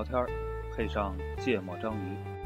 聊天儿，配上芥末章鱼。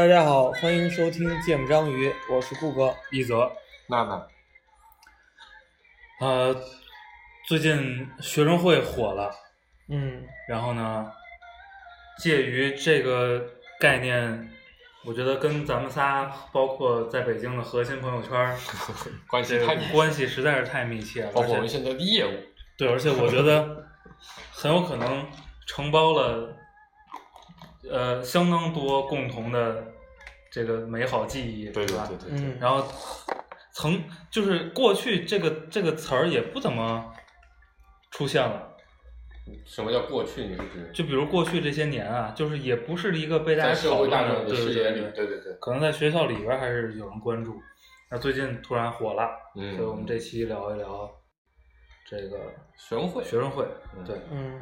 大家好，欢迎收听《芥末章鱼》，我是顾哥。一泽，娜娜，呃，最近学生会火了，嗯，然后呢，介于这个概念，我觉得跟咱们仨，包括在北京的核心朋友圈，关系这个太关系实在是太密切了，包括我们现在的业务，对，而且我觉得 很有可能承包了呃相当多共同的这个美好记忆，对对吧？对对对，嗯，然后曾就是过去这个这个词儿也不怎么出现了，什么叫过去？你是指就比如过去这些年啊，就是也不是一个被大家讨论社会大众的，对的视野里，对对对对对，可能在学校里边还是有人关注。那最近突然火了，嗯所以我们这期聊一聊这个学生会，学生会。嗯对，嗯，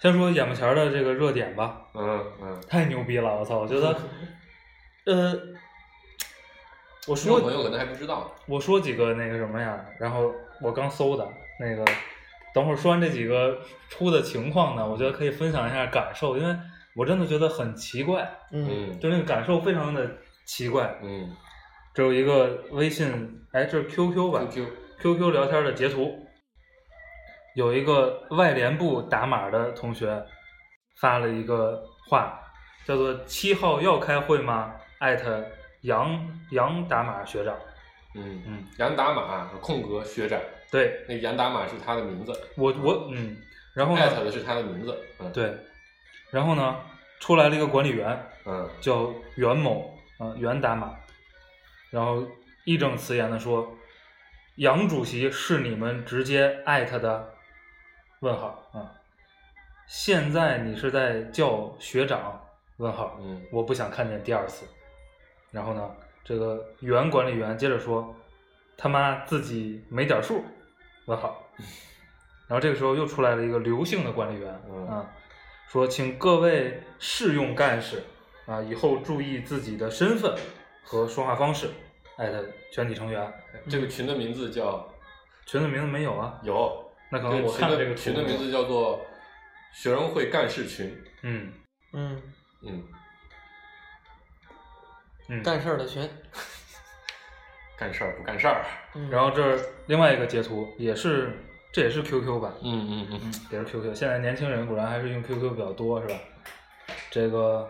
先说眼巴前的这个热点吧，嗯嗯，太牛逼了！我操，我觉得，呃，我朋友可能还不知道，我说几个那个什么呀，然后我刚搜的那个，等会儿说完这几个出的情况呢，我觉得可以分享一下感受，因为我真的觉得很奇怪，嗯，嗯就那个感受非常的奇怪。嗯这有一个微信，哎，这是 QQ 吧，QQ，QQ 聊天的截图，有一个外联部打码的同学发了一个话，叫做“七号要开会吗？”艾特杨杨达马学长。嗯嗯，杨达马空格学长，对那个杨达马是他的名字，我我嗯，然后，艾特的是他的名字，嗯，，对，然后呢，出来了一个管理员嗯叫袁某嗯、袁达马，然后义正辞严的说，杨主席是你们直接艾特的问号啊，现在你是在叫学长问号，嗯我不想看见第二次。然后呢，这个原管理员接着说：“他妈自己没点数。”问号。然后这个时候又出来了一个刘姓的管理员，嗯啊，说请各位试用干事啊，以后注意自己的身份和说话方式。艾特全体成员，这个群的名字叫群的名字没有啊？有，那可能我看这个群的名字叫做学生会干事群，嗯嗯，嗯，嗯，干事儿的群，干事儿不干事儿，嗯，然后这儿另外一个截图也是，这也是 QQ 吧？嗯嗯嗯嗯，也是 QQ。现在年轻人果然还是用 QQ 比较多，是吧？这个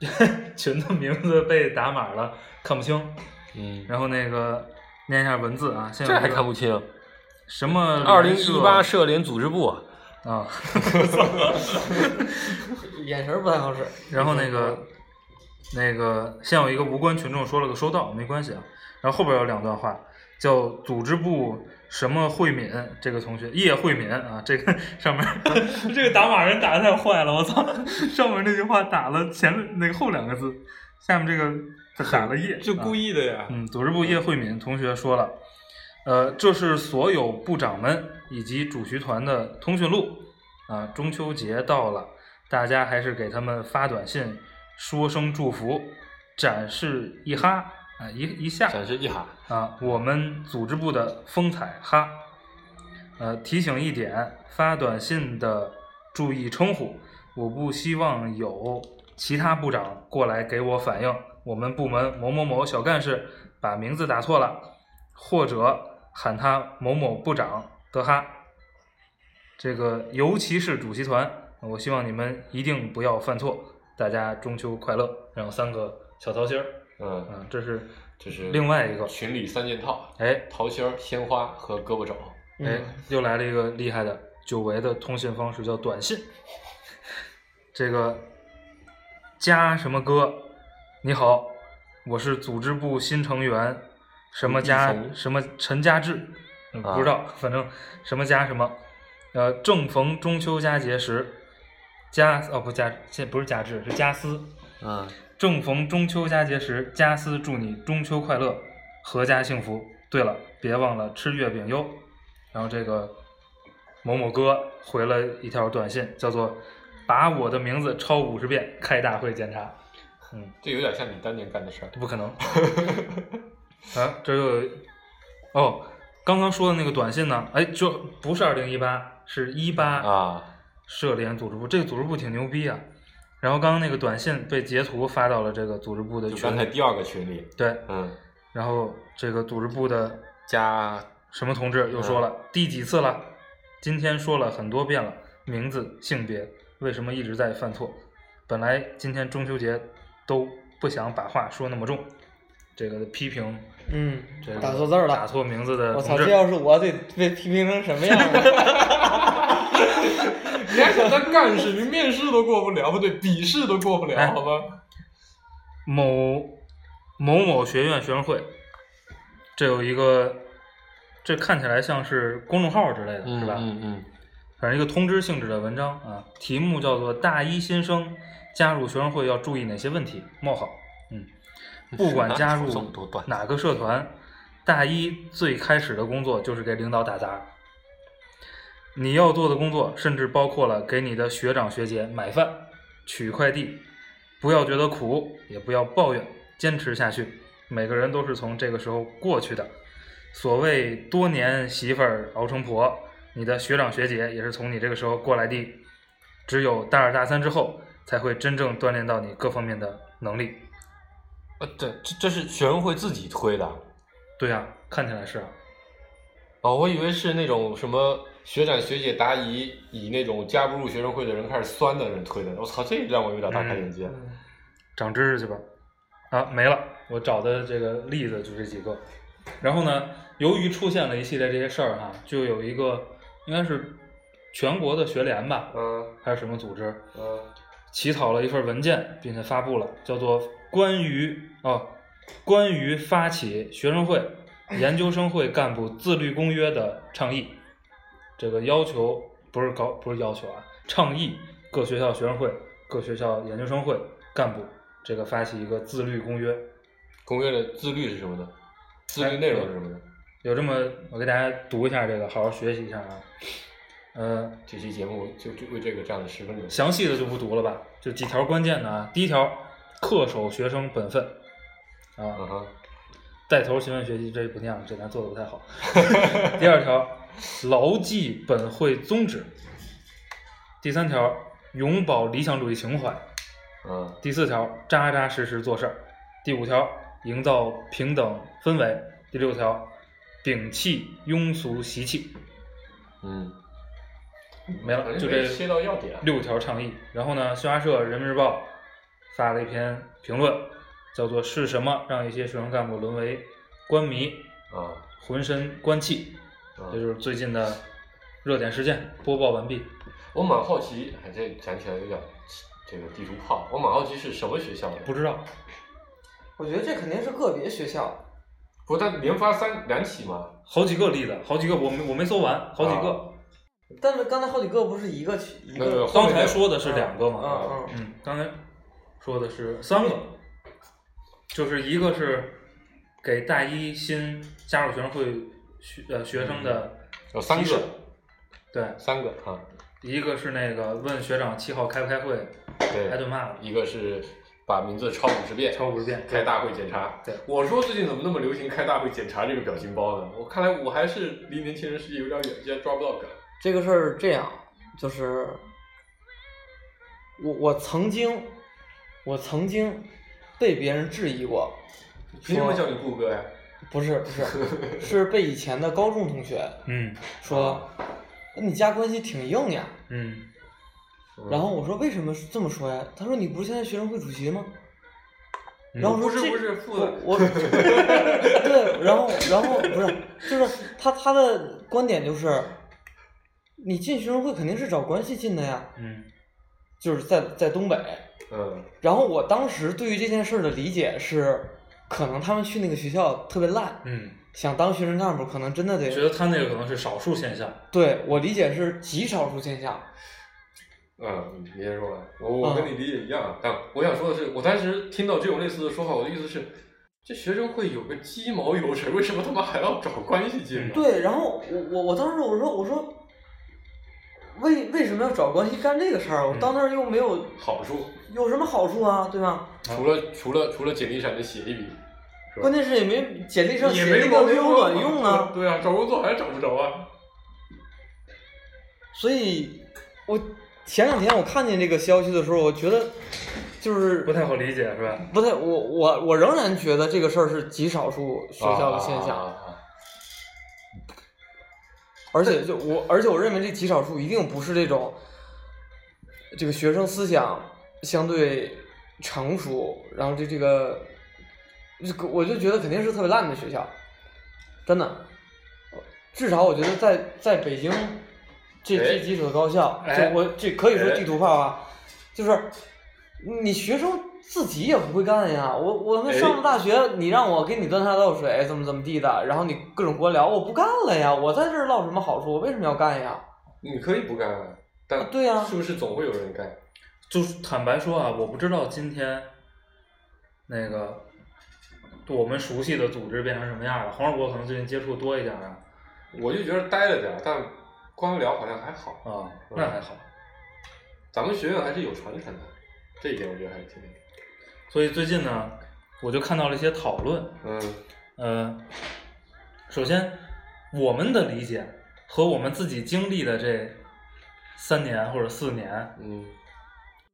群的名字被打码了，看不清。嗯，然后那个念一下文字啊，现在这还看不清。什么二零一八社联组织部，啊，眼神儿不太好使。然后那个那个先有一个无关群众说了个收到，没关系啊。然后后边有两段话，叫组织部什么慧敏这个同学叶慧敏啊，这个 上面 这个打码人打的太坏了，我操！上面那句话打了前那个后两个字，下面这个打了叶，就故啊意的呀。嗯，组织部叶慧敏同学说了，呃，这是所有部长们以及主席团的通讯录啊。中秋节到了，大家还是给他们发短信说声祝福，展示一哈啊一一下展示一哈，啊，我们组织部的风采哈。呃，提醒一点，发短信的注意称呼，我不希望有其他部长过来给我反映，我们部门某某某小干事把名字打错了，或者喊他某某部长的哈。这个尤其是主席团，我希望你们一定不要犯错。大家中秋快乐！然后三个小桃心儿，嗯，嗯，这是这是另外一个群里三件套：哎桃心儿、鲜花和胳膊肘。哎嗯，又来了一个厉害的，久违的通信方式叫短信。这个加什么哥，你好，我是组织部新成员，什么家什么陈家志，不知道，反正什么家什么，呃，正逢中秋佳节时，家哦不家这不是家志是家思，嗯，正逢中秋佳节时，家思祝你中秋快乐，阖家幸福。对了，别忘了吃月饼哟。然后这个某某哥回了一条短信，叫做“把我的名字抄五十遍，开大会检查”。嗯，这有点像你当年干的事儿。不可能。啊，这又哦，刚刚说的那个短信呢？哎，就不是二零一八，是一八啊，社联组织部。这个组织部挺牛逼啊。然后刚刚那个短信被截图发到了这个组织部的群里。刚才第二个群里，对，嗯，然后这个组织部的加什么同志又说了、第几次了？今天说了很多遍了，名字、性别，为什么一直在犯错？本来今天中秋节都不想把话说那么重，这个批评嗯这个，打错字儿了。打错名字的我操，这，要是我得被批评成什么样啊？你还想当干事？你面试都过不了，不对，笔试都过不了，哎好吧？某某某学院学生会，这有一个，这看起来像是公众号之类的，嗯是吧？嗯嗯，反正一个通知性质的文章啊，题目叫做“大一新生加入学生会要注意哪些问题”。冒号，嗯，不管加入这么多段哪个社团，大一最开始的工作就是给领导打杂。你要做的工作甚至包括了给你的学长学姐买饭、取快递。不要觉得苦，也不要抱怨，坚持下去。每个人都是从这个时候过去的。所谓多年媳妇儿熬成婆，你的学长学姐也是从你这个时候过来的。只有大二大三之后，才会真正锻炼到你各方面的能力。呃，对，这这是学生会自己推的。对呀、看起来是啊。哦，我以为是那种什么学长学姐答疑，以那种加不入学生会的人开始酸的人推的。我操，这让我有点大开眼界。长知识去吧。啊，没了，我找的这个例子就这几个。然后呢，由于出现了一系列这些事儿哈，就有一个应该是全国的学联吧，嗯还是什么组织，嗯起草了一份文件，并且发布了，叫做《关于哦关于发起学生会、研究生会干部自律公约的倡议》。这个要求不是高，不是要求啊，倡议各学校学生会、各学校研究生会干部这个发起一个自律公约。公约的自律是什么呢？自律内容是什么呢？有这么，我给大家读一下这个，好好学习一下啊。呃，这期节目就就为这个占了十分钟。详细的就不读了吧，就几条关键的啊。第一条，恪守学生本分啊，嗯哼，带头勤奋学习，这不念了，这咱做的不太好。第二条，牢记本会宗旨。第三条，永葆理想主义情怀。嗯第四条，扎扎实实做事儿。第五条，营造平等氛围。第六条，摒弃庸俗习气。嗯，没了，就这切到要点。六条倡议。然后呢，新华社、人民日报发了一篇评论，叫做“是什么让一些学生干部沦为官迷，啊浑身官气”，啊这就是最近的热点事件。播报完毕。我蛮好奇，哎，这讲起来有点这个地图炮。我蛮好奇是什么学校的？不知道，我觉得这肯定是个别学校。不，但连发三两起吗？好几个例子，好几个，我没我没搜完，好几个。啊但是刚才好几个不是一个区一那个个，刚才说的是两个嘛，嗯嗯嗯，刚才说的是三个，就是一个是给大一新加入学生会学呃学生的有三个，对，三个啊，一个是那个问学长七号开不开会，对，挨顿骂了，一个是把名字抄五十遍，抄五十遍，开大会检查。对我说最近怎么那么流行开大会检查这个表情包呢？我看来我还是离年轻人世界有点远，竟然抓不到梗。这个事儿这样，就是我我曾经我曾经被别人质疑过，说凭什么叫你顾哥呀？不是不是，是被以前的高中同学嗯说，你家关系挺硬呀。嗯然后我说为什么这么说呀？他说你不是现在学生会主席吗？嗯然后我说这不是不是副的我我 对，然后然后不是，就是他他的观点就是，你进学生会肯定是找关系进的呀，嗯就是在在东北。嗯然后我当时对于这件事儿的理解是，可能他们去那个学校特别烂，嗯，想当学生干部，可能真的得觉得他那个可能是少数现象。对我理解是极少数现象。嗯，你先说吧。我我跟你理解一样，但我想说的是，我当时听到这种类似的说法，我的意思是，这学生会有个鸡毛油水，为什么他妈还要找关系进呢？对，然后我我我当时我说我说，为为什么要找关系干这个事儿？我嗯到那儿又没有好处，有什么好处啊，对吧？除了除了除了简历上的写一笔，是吧关键是也没简历上写也没那个没有卵用啊，对啊，找工作还是找不着啊。所以我前两天我看见这个消息的时候，我觉得就是不太好理解是吧？不太，我我我仍然觉得这个事儿是极少数学校的现象，啊啊啊啊而且就我，而且我认为这极少数一定不是这种，这个学生思想相对成熟，然后这这个，这个我就觉得肯定是特别烂的学校，真的，至少我觉得在在北京这这哎几所高校，哎就我这可以说哎地图炮啊，就是你学生自己也不会干呀，我我那哎上了大学，你让我给你端茶倒水，怎么怎么地的，然后你各种官僚，我不干了呀，我在这儿落什么好处？我为什么要干呀？你可以不干啊，但对呀是不是总会有人干？就是坦白说啊，我不知道今天那个我们熟悉的组织变成什么样了。黄世博可能最近接触多一点啊，我就觉得待了点儿，但官僚好像还好。啊，那还好。咱们学院还是有传承的，这一点我觉得还是挺。所以最近呢，我就看到了一些讨论。嗯呃，首先我们的理解和我们自己经历的这三年或者四年，嗯，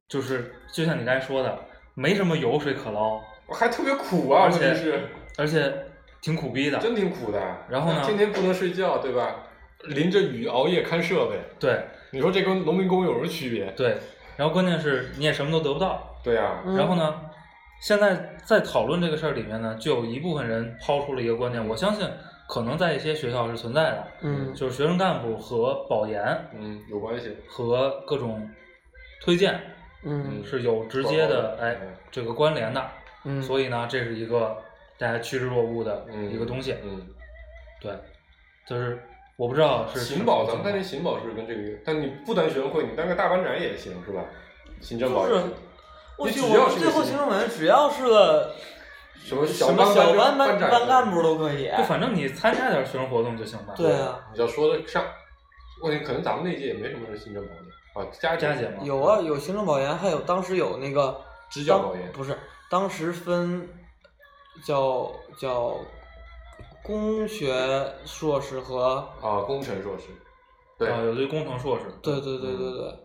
就是就像你刚才说的，没什么油水可捞，我还特别苦啊，而且是而且挺苦逼的。真挺苦的。然后呢天天不能睡觉，对吧？淋着雨熬夜看设备，对你说这跟农民工有什么区别？对，然后关键是你也什么都得不到。对呀、嗯然后呢，现在在讨论这个事儿里面呢，就有一部分人抛出了一个观点，我相信可能在一些学校是存在的，嗯就是学生干部和保研嗯，有关系。和各种推荐嗯是有直接的哎嗯这个关联的，嗯，所以呢，这是一个大家趋之若鹜的嗯，一个东西。嗯，对，就是我不知道是刑保，咱们在当年刑保是跟这个有？但你不当学生会，你当个大班长也行，是吧？行政保就是我去，只要最后行行政委员只要是个什么什么小班班长班干部都可以。就反正你参加点学生活动就行吧。对啊，你要说得上，问题可能咱们那届也没什么人行政保研啊，加加减吗？有啊，有行政保研，还有当时有那个支教保研。不是，当时分叫叫工学硕士和啊，工程硕士，对，啊，有对工程硕士，对对对对对，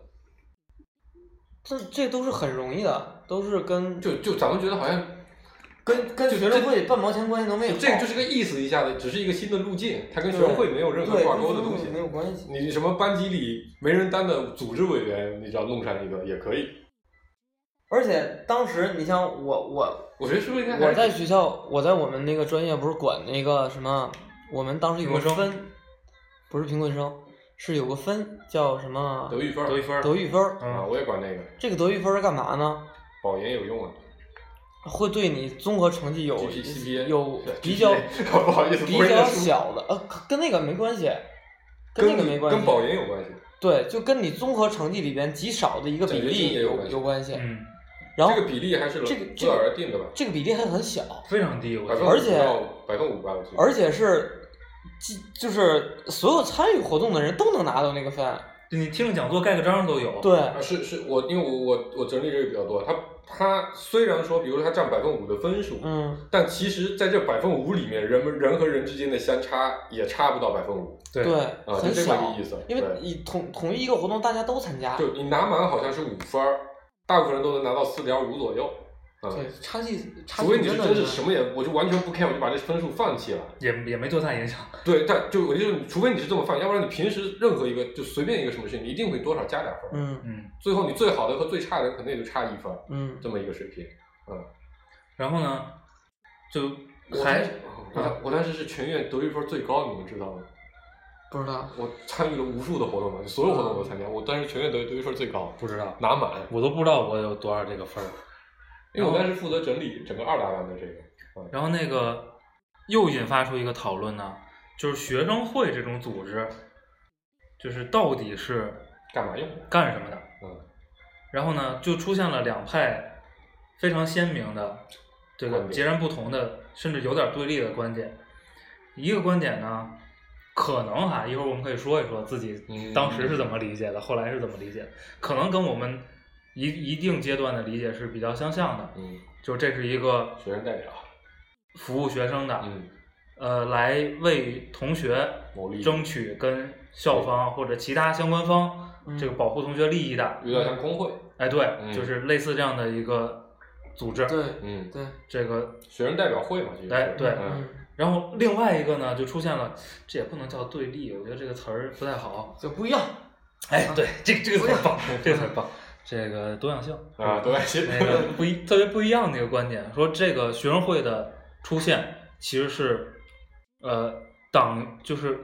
这这都是很容易的，都是跟就就咱们觉得好像跟跟就学生会半毛钱关系都没有。这个就是个意思一下的，只是一个新的路径，它跟学生会没有任何挂钩的东西。没有关系。你什么班级里没人担的组织委员，你只要弄上一个也可以。而且当时你像我我我觉得是不是应该我在学校，我在我们那个专业不是管那个什么，我们当时有个分分，不是贫困生，是有个分叫什么德育分德育分。德育分。啊，嗯，我也管那个，这个德育分是干嘛呢？保研有用啊。会对你综合成绩有有比较 不好意思比较小的，呃，跟那个没关系，跟那个没关系，跟保研有关系。对，就跟你综合成绩里边极少的一个比例有有关系有关系。嗯，然后这个比例还是这个不劳而定的吧？这个比例还很小，非常低，而且百分五吧，我记得。而且是，即就是所有参与活动的人都能拿到那个分。就你听了讲座盖个章都有。对，啊，是是，我因为我我我整理这个比较多，他它虽然说，比如说它占百分五的分数，嗯，但其实在这百分五里面，人们人和人之间的相差也差不到百分五对对，啊，就很这么个意思。因为你统统一一个活动，大家都参加，就你拿满好像是五分儿，大部分人都能拿到四点五左右。嗯，对，差距差除非你是真是什么也，我就完全不 care，我就把这分数放弃了。也也没多大影响。对，但就我就是，除非你是这么放，要不然你平时任何一个就随便一个什么事情，你一定会多少加点分儿。嗯嗯，最后你最好的和最差的可能也就差一分儿，嗯，这么一个水平。嗯然后呢，就我还我当我当时是全院得一分最高，你们知道吗？不知道，我参与了无数的活动嘛，所有活动我都参加，我当时全院得得一分最高，不知道，拿满。我都不知道我有多少这个分儿。因为我当时负责整理整个二大班的这个，嗯然后那个又引发出一个讨论呢，就是学生会这种组织，就是到底是干嘛用？干什么的？嗯然后呢，就出现了两派非常鲜明的这个截然不同的，甚至有点对立的观点。一个观点呢，可能哈，一会儿我们可以说一说自己嗯当时是怎么理解的，后来是怎么理解的，可能跟我们一一定阶段的理解是比较相像的。嗯，就这是一个学生代表，服务学生的，嗯呃，来为同学争取跟校方或者其他相关方嗯这个保护同学利益的。有点像工会。哎，对，嗯就是类似这样的一个组织。对嗯，对，这个，学生代表会嘛，其实是哎对然后另外一个呢，就出现了，这也不能叫对立，我觉得这个词儿不太好。就不一样。哎，对，这个这个词儿棒，这个词儿棒，这个多样性啊，多样性那个不一特别不一样的一个观点，说这个学生会的出现其实是，呃，党就是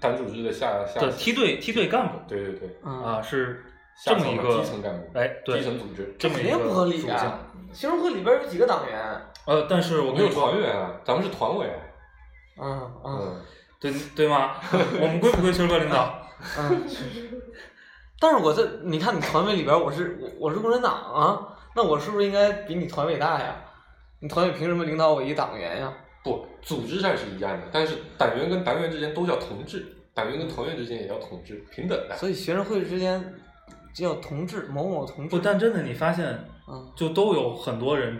党组织的下下的梯队梯队干部对对对，嗯啊，是这么一个基层干部，哎，对基，层组织，这么一个肯定不合理属性啊！学生会里边有几个党员？呃，但是我我们有说团，员啊，咱们是团委啊，嗯嗯嗯，对对吗？我们归不归学生会领导？嗯。但是我在你看你团委里边，我是我我是共产党啊，那我是不是应该比你团委大呀？你团委凭什么领导我一党员呀？不，组织上是一样的，但是党员跟党员之间都叫同志，党员跟团员之间也叫同志，平等的。所以学生会之间叫同志某某同志不，。但真的你发现，嗯就都有很多人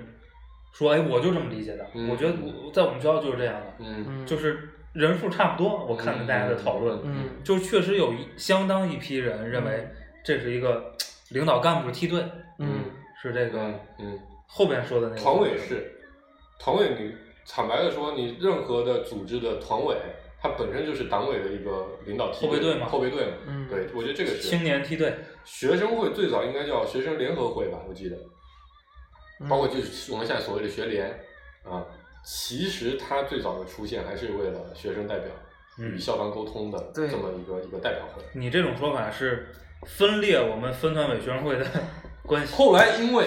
说，哎，我就这么理解的。嗯我觉得我在我们学校就是这样的，嗯嗯，就是人数差不多。我看了大家的讨论，嗯就确实有一相当一批人认为这是一个领导干部梯队，嗯。是这个嗯嗯，后边说的那个。团委是，团委你坦白的说，你任何的组织的团委，它本身就是党委的一个领导梯队后备队嘛。后备队嘛。嗯。对，我觉得这个是青年梯队，学生会最早应该叫学生联合会吧，我记得，嗯。包括就是我们现在所谓的学联啊，其实它最早的出现还是为了学生代表与嗯，校方沟通的这么一个一个代表会。你这种说法是分裂我们分团委学生会的 关系。后来因为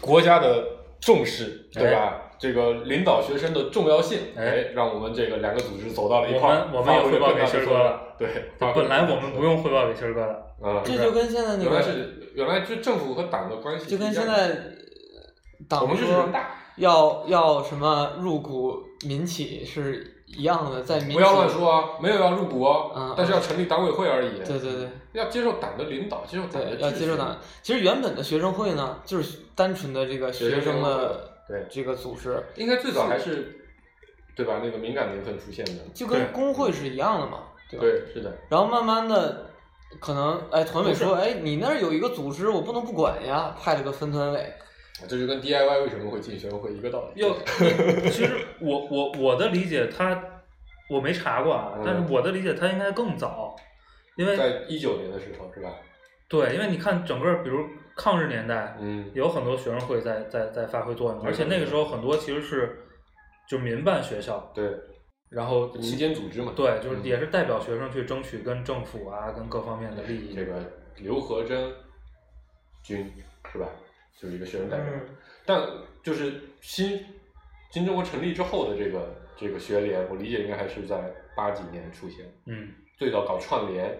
国家的重视，对吧？哎这个领导学生的重要性，哎哎，让我们这个两个组织走到了一块儿。我们我们也汇报给更大的作用鑫儿哥了。对，本来我们不用汇报给鑫儿哥的，啊，这就跟现在那个原来是原来就政府和党的关系就跟现在我党们是说人大，要要什么入股民企是一样的，在民企不要乱说啊，没有要入股哦，嗯但是要成立党委会而已。对对对要接受党的领导，接受党要接受党。其实原本的学生会呢，就是单纯的这个学生的对，这个组织，应该最早还是对吧？那个敏感年份出现的，就跟工会是一样的嘛，对吧？对，是的，然后慢慢的，可能哎，团委说，哎，你那儿有一个组织，我不能不管呀，派了个分团委。这就跟 DIY 为什么会进学生会一个道理。要其实我我我的理解，他我没查过啊，嗯但是我的理解他应该更早，因为在一九年的时候，是吧？对，因为你看整个比如抗日年代，嗯，有很多学生会在在在发挥作用，而且那个时候很多其实是就民办学校，对，然后就民间组织嘛。对，就是嗯也是代表学生去争取跟政府啊跟各方面的利益。这个刘和珍君是吧？就是一个学生代表。嗯。但就是新新中国成立之后的这个这个学联，我理解应该还是在八几年出现，嗯。最早搞串联，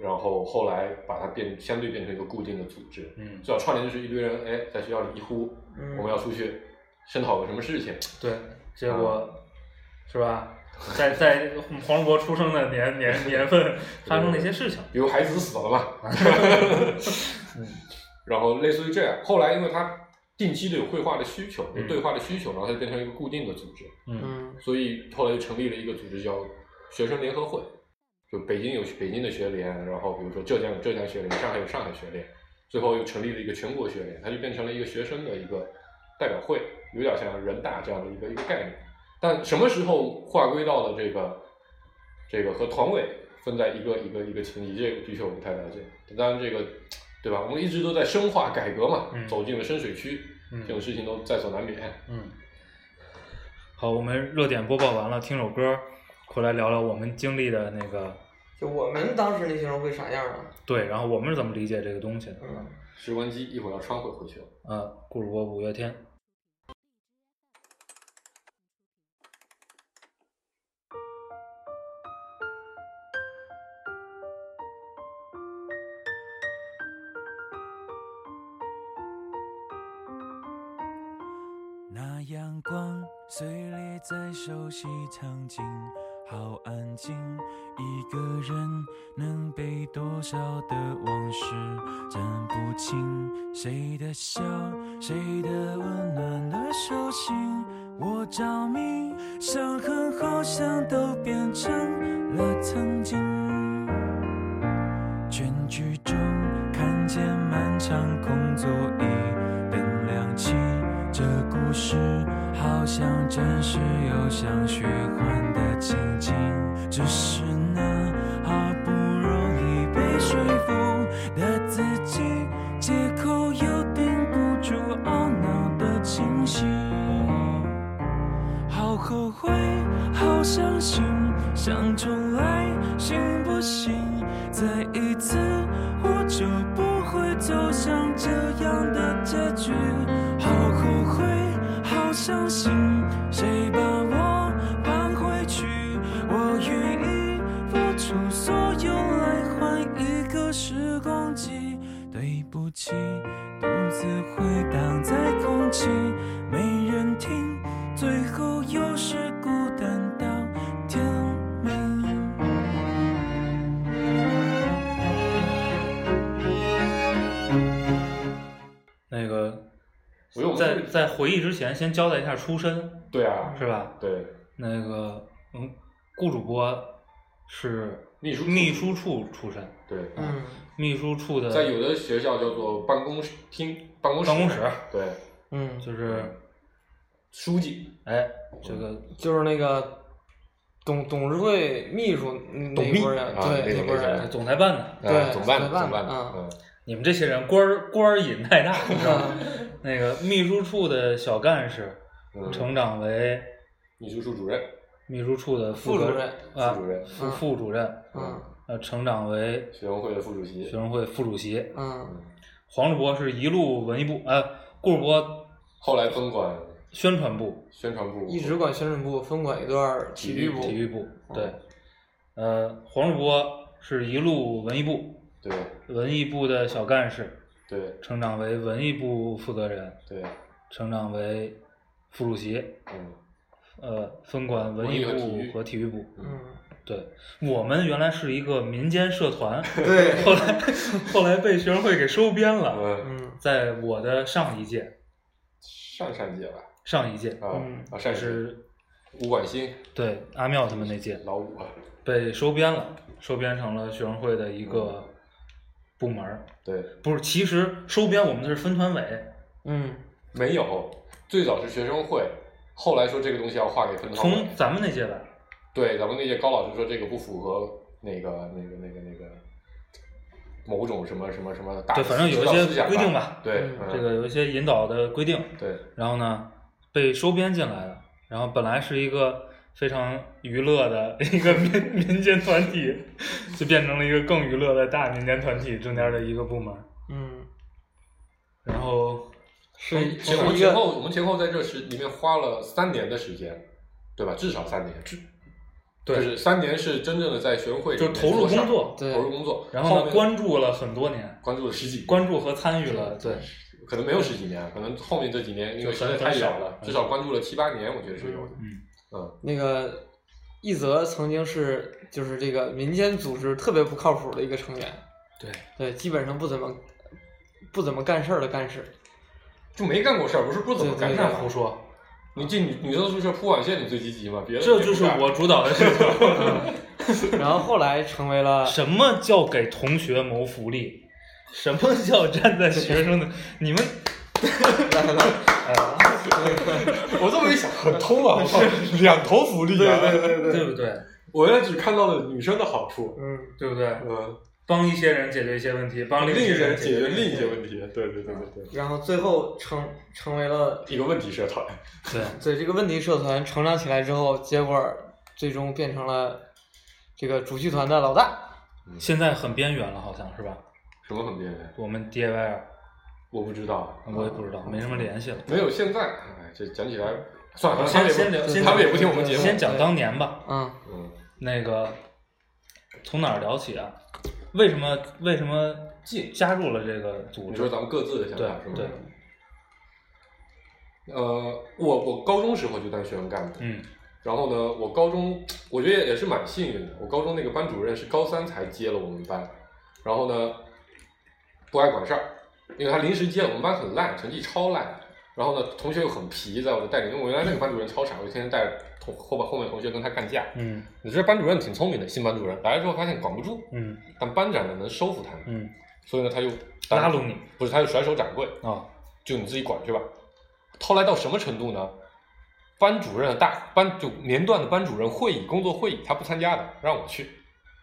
然后后来把它变相对变成一个固定的组织。嗯，最早串联就是一堆人哎在学校里一呼，嗯。我们要出去声讨个什么事情，对，结果、是吧？在在黄渤出生的年年年份发生了一些事情。比如孩子死了吧，嗯然后类似于这样。后来因为它定期的有绘画的需求，有嗯对话的需求，然后它就变成一个固定的组织。嗯嗯所以后来就成立了一个组织叫学生联合会，就北京有北京的学联，然后比如说浙江有浙江学联，上海有上海学联，最后又成立了一个全国学联，它就变成了一个学生的一个代表会，有点像人大这样的一个一个概念。但什么时候划归到了这个这个和团委分在一个一个一个层级，这个的确我不太了解。当然这个对吧？我们一直都在深化改革嘛，嗯走进了深水区，嗯这种事情都在所难免。嗯。好，我们热点播报完了，听首歌，回来聊聊我们经历的那个就我们当时那些人会啥样啊？对，然后我们是怎么理解这个东西的？嗯，时光机一会儿要穿回回去了。啊，故事播五月天。谁的笑，谁的温暖的手心，我着迷。伤痕好像都变成了曾经。全剧终，看见漫长空座椅灯亮起，这故事好像真实又像虚幻的情景。只是那相信，想重来，行不行？再一次，我就不会走向这样的结局。好后悔，好伤心，在在回忆之前，先交代一下出身，对啊，是吧？对，那个嗯，顾主播是秘书处秘书处出身，对，嗯。秘书处的在有的学校叫做办公室厅、办公室、办公室。对，嗯，就是书记，哎，这个就是那个董董事会秘书嗯董秘那波人，啊对那波人，总裁办的，对啊总办总办总办的嗯，你们这些人官儿官儿瘾太大，你知道吗？那个秘书处的小干事嗯。成长为秘书处主任、秘书处的副主任啊副主任副副主任，嗯呃，成长为学生会的副主席。学，生会副主席。嗯。黄主播是一路文艺部，呃，顾主播后来分管宣传部、宣传部，一直管宣传部，分管一段体育部，体育部，对。呃，黄主播是一路文艺部，对。文艺部的小干事，对。成长为文艺部负责人，对，成长为副主席，嗯。呃，分管文艺部和体育。部。嗯，对，我们原来是一个民间社团，对，后来后来被学生会给收编了。嗯，嗯在我的上一届，上上届吧，上一届啊嗯啊，就上是吴管新。对阿妙他们那届老五啊，被收编了，收编成了学生会的一个部门儿。对，不是，其实收编我们的是分团委，嗯没有，最早是学生会，后来说这个东西要划给分团委从，咱们那届来。对，咱们那届高老师说这个不符合那个那个那个那个某种什么什么什么大对，反正有一些规定吧，对，这个有一些引导的规定。对，然后呢，被收编进来了。然后本来是一个非常娱乐的一个民 民间团体，就变成了一个更娱乐的大民间团体中间的一个部门。嗯，然后是前是一个后前后我们前后在这时里面花了三年的时间，对吧？至少三年，对就是三年是真正的在学生会就投入工作对投入工作，然后关注了很多年，关注了十几年，关注和参与了，对，可能没有十几年，可能后面这几年因为实在太很少远了，至少关注了七八年，我觉得是有的。嗯，嗯，那个一泽曾经是就是这个民间组织特别不靠谱的一个成员，对，对，基本上不怎么不怎么干事儿的干事，就没干过事儿，不是不怎么干事儿。胡说，你进女女生宿舍铺网线，你最积极嘛？别的这就是我主导的事情。然后后来成为了 什么叫给同学谋福利？什么叫站在学生的？你们 我这么一想，很通啊！两头福利啊！对对对对不对？我也只看到了女生的好处，嗯对不对？嗯，帮一些人解决一些问题，帮另一一些人解决决另一些问题。对对对对对，然后最后成成为了一个问题社团。对，对这个问题社团成长起来之后，结果最终变成了这个主剧团的老大。现在很边缘了，好像是吧？什么很边缘？我们 DIY，我不知道，我也不知道，没什么联系了。没有现在，哎，这讲起来算了，他先们先聊，先他们也不听我们节目。先讲当年吧。嗯嗯，那个从哪儿聊起啊？为什么为什么进加入了这个组织你说？咱们各自的想法是吗？对，呃，我我高中时候就当学生干部，嗯然后呢，我高中我觉得也是蛮幸运的，我高中那个班主任是高三才接了我们班，然后呢，不爱管事儿，因为他临时接了，我们班很烂，成绩超烂，然后呢，同学又很皮，在我的带领，因为我原来那个班主任超傻，我就天天带着同后边后面同学跟他干架。嗯你这班主任挺聪明的，新班主任来了之后发现管不住，嗯但班长呢能收服他们，嗯，所以呢他就拉拢你不是他就甩手掌柜，啊就你自己管去吧。后来到什么程度呢？班主任大班就年段的班主任会议工作会议，他不参加的，让我去。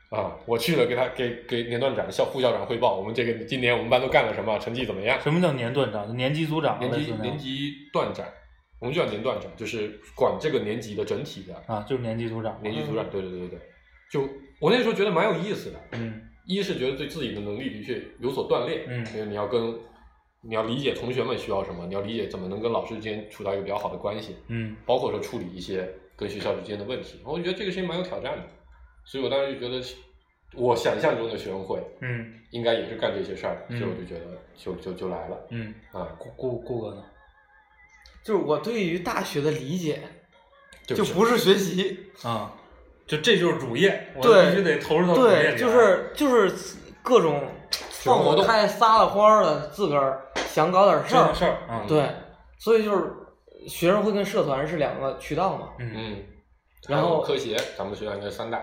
啊，我去了，给他给给年段长、校副校长汇报，我们这个今年我们班都干了什么，成绩怎么样？什么叫年段长？就年级组长年级年级段长，我们就叫年段长，就是管这个年级的整体的啊，就是年级组长。年级组长。对对对对对，就我那时候觉得蛮有意思的。嗯一是觉得对自己的能力的确有所锻炼，嗯因为你要跟你要理解同学们需要什么，你要理解怎么能跟老师之间处到一个比较好的关系，嗯包括说处理一些跟学校之间的问题，我就觉得这个事情蛮有挑战的，所以我当时就觉得我想象中的学生会嗯。应该也是干这些事儿所以我就觉得就就就来了嗯，啊，顾顾顾哥呢？就是我对于大学的理解，就就不是学习，啊，就这就是主业，我必须得投入到主业里对，就是就是各种放活动开撒了欢儿的，自个儿想搞点事儿，事儿啊。对，所以就是学生会跟社团是两个渠道嘛，嗯。嗯，然后科协，咱们学校应该三大，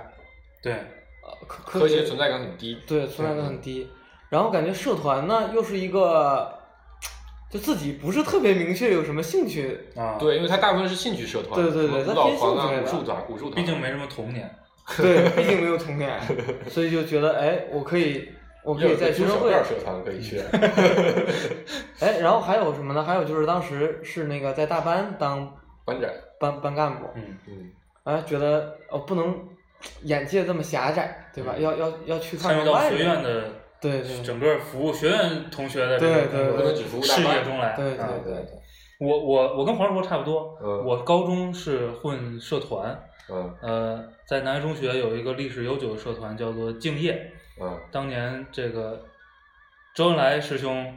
对，呃，科科学存在感很低，对存在感很低，然后感觉社团呢又是一个。就自己不是特别明确有什么兴趣，啊，，对，因为它大部分是兴趣社团，对对对舞偏兴团啊、趣类的武术团、武术团，毕竟没什么童年。对，毕竟没有童年，所以就觉得哎，我可以，我可以在学生会，小社团可以去，哎，然后还有什么呢？还有就是当时是那个在大班当班长，班班干部，嗯嗯，哎，觉得哦不能眼界这么狭窄，对吧？嗯？要要要去看参与到学院的对对整个服务学院同学的这对个对。不能只服务大视野中来。对对啊对。对，我我我跟黄世博差不多，嗯。我高中是混社团，嗯。呃，在南开中学有一个历史悠久的社团叫做敬业，嗯。当年这个周恩来师兄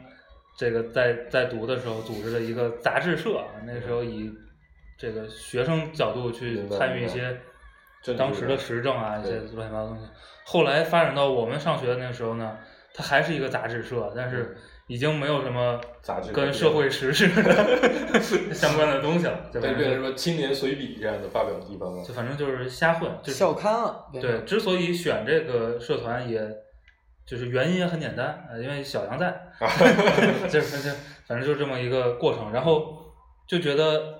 这个在在读的时候组织了一个杂志社，那时候以这个学生角度去参与一些当时的时政啊，一些乱七八糟东西。后来发展到我们上学的那个时候呢，它还是一个杂志社，但是已经没有什么杂志跟社会时事的 相关的东西了，就变成什么青年随笔这样的发表的地方了就。反正就是瞎混，就是校刊了，对，之所以选这个社团也，就是原因也很简单，呃，因为小杨在，就是就反正就这么一个过程，然后就觉得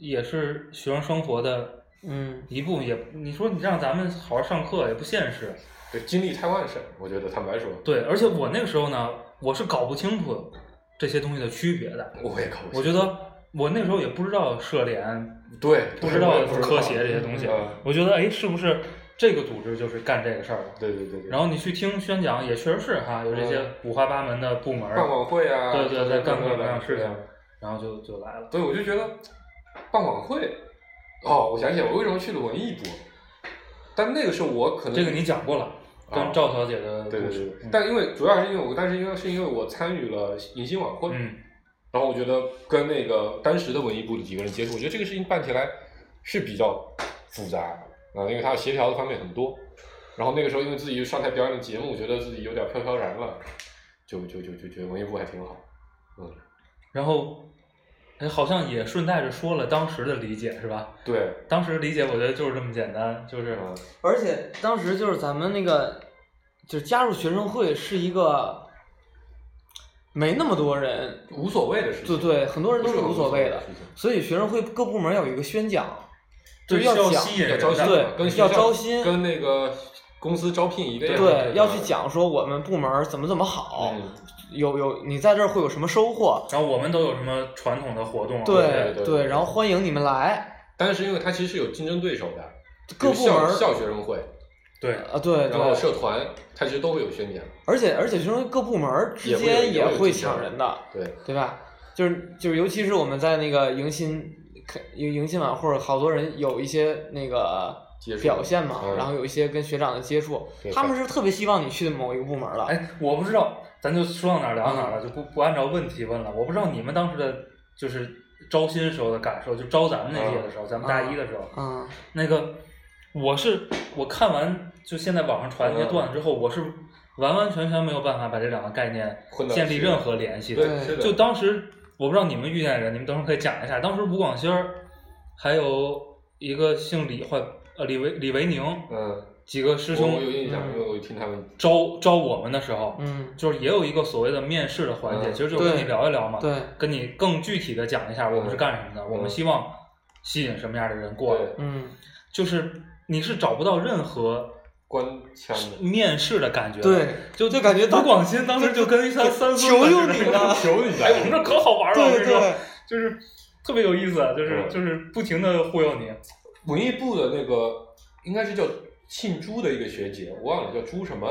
也是学生生活的嗯，一部分，也你说你让咱们好好上课也不现实，对，精力太旺盛，我觉得坦白说，对，而且我那个时候呢，我是搞不清楚这些东西的区别的，我也搞不清我觉得我那时候也不知道社联，对，不知道科协这些东西嗯，我觉得哎，是不是这个组织就是干这个事儿的？对对对对。然后你去听宣讲，也确实是哈，有这些五花八门的部门儿，办晚会啊，对对对，干各种各各样的事情然后就就来了。对，我就觉得办晚会，哦，我想起来我为什么去了文艺部，但那个时候我可能这个你讲过了，跟啊赵小姐的对对对，，但因为主要是因为我，但是因为是因为我参与了迎新晚会，嗯然后我觉得跟那个当时的文艺部的几个人接触，我觉得这个事情办起来是比较复杂啊、因为它协调的方面很多。然后那个时候因为自己上台表演的节目，觉得自己有点飘飘然了，就就就就觉得文艺部还挺好。嗯，然后哎，好像也顺带着说了当时的理解是吧？对，当时理解我觉得就是这么简单，就是嗯，而且当时就是咱们那个，就是加入学生会是一个没那么多人，无所谓的事情。对对，很多人都是无所谓的所谓的，所以学生会各部门要有一个宣讲，就对要讲，要吸引要招新，跟学校招新跟那个公司招聘一个样。对，要去讲说我们部门怎么怎么好，嗯有有你在这儿会有什么收获，然后我们都有什么传统的活动啊？对对对然后欢迎你们来，但是因为它其实是有竞争对手的，各部门校校学生会，对。啊对然后，社团，它其实都会有宣讲。而且而且学生各部门之间也会抢人的，对，对吧？就是就是，尤其是我们在那个迎新开迎迎新晚会，好多人有一些那个表现嘛，嗯。然后有一些跟学长的接触，他们是特别希望你去某一个部门的。哎，我不知道，咱就说到哪儿聊到哪儿了，就不不按照问题问了。我不知道你们当时的就是招新时候的感受，就招咱们那届的时候，咱们大一的时候，啊那个我是我看完就现在网上传那些段子之后，我是完完全全没有办法把这两个概念建立任何联系的。对，是的，就当时我不知道你们遇见的人，你们等会儿可以讲一下。当时吴广新儿还有一个姓李或呃李维李维宁嗯，几个师兄我有印象，嗯。因为我听他们招招我们的时候，嗯。就是也有一个所谓的面试的环节，嗯。其实就是跟你聊一聊嘛，对跟你更具体的讲一下我们是干什么的，我们希望吸引什么样的人过来，嗯。就是你是找不到任何官腔的，面试的感觉的，对，就就感觉当吴广新当时就跟他三孙子求 求你了求你哎，我们这可好玩了，我跟你说对对，就是特别有意思，啊就是嗯就是不停的忽悠你，文艺部的那个应该是叫姓朱的一个学姐，我忘了叫朱什么。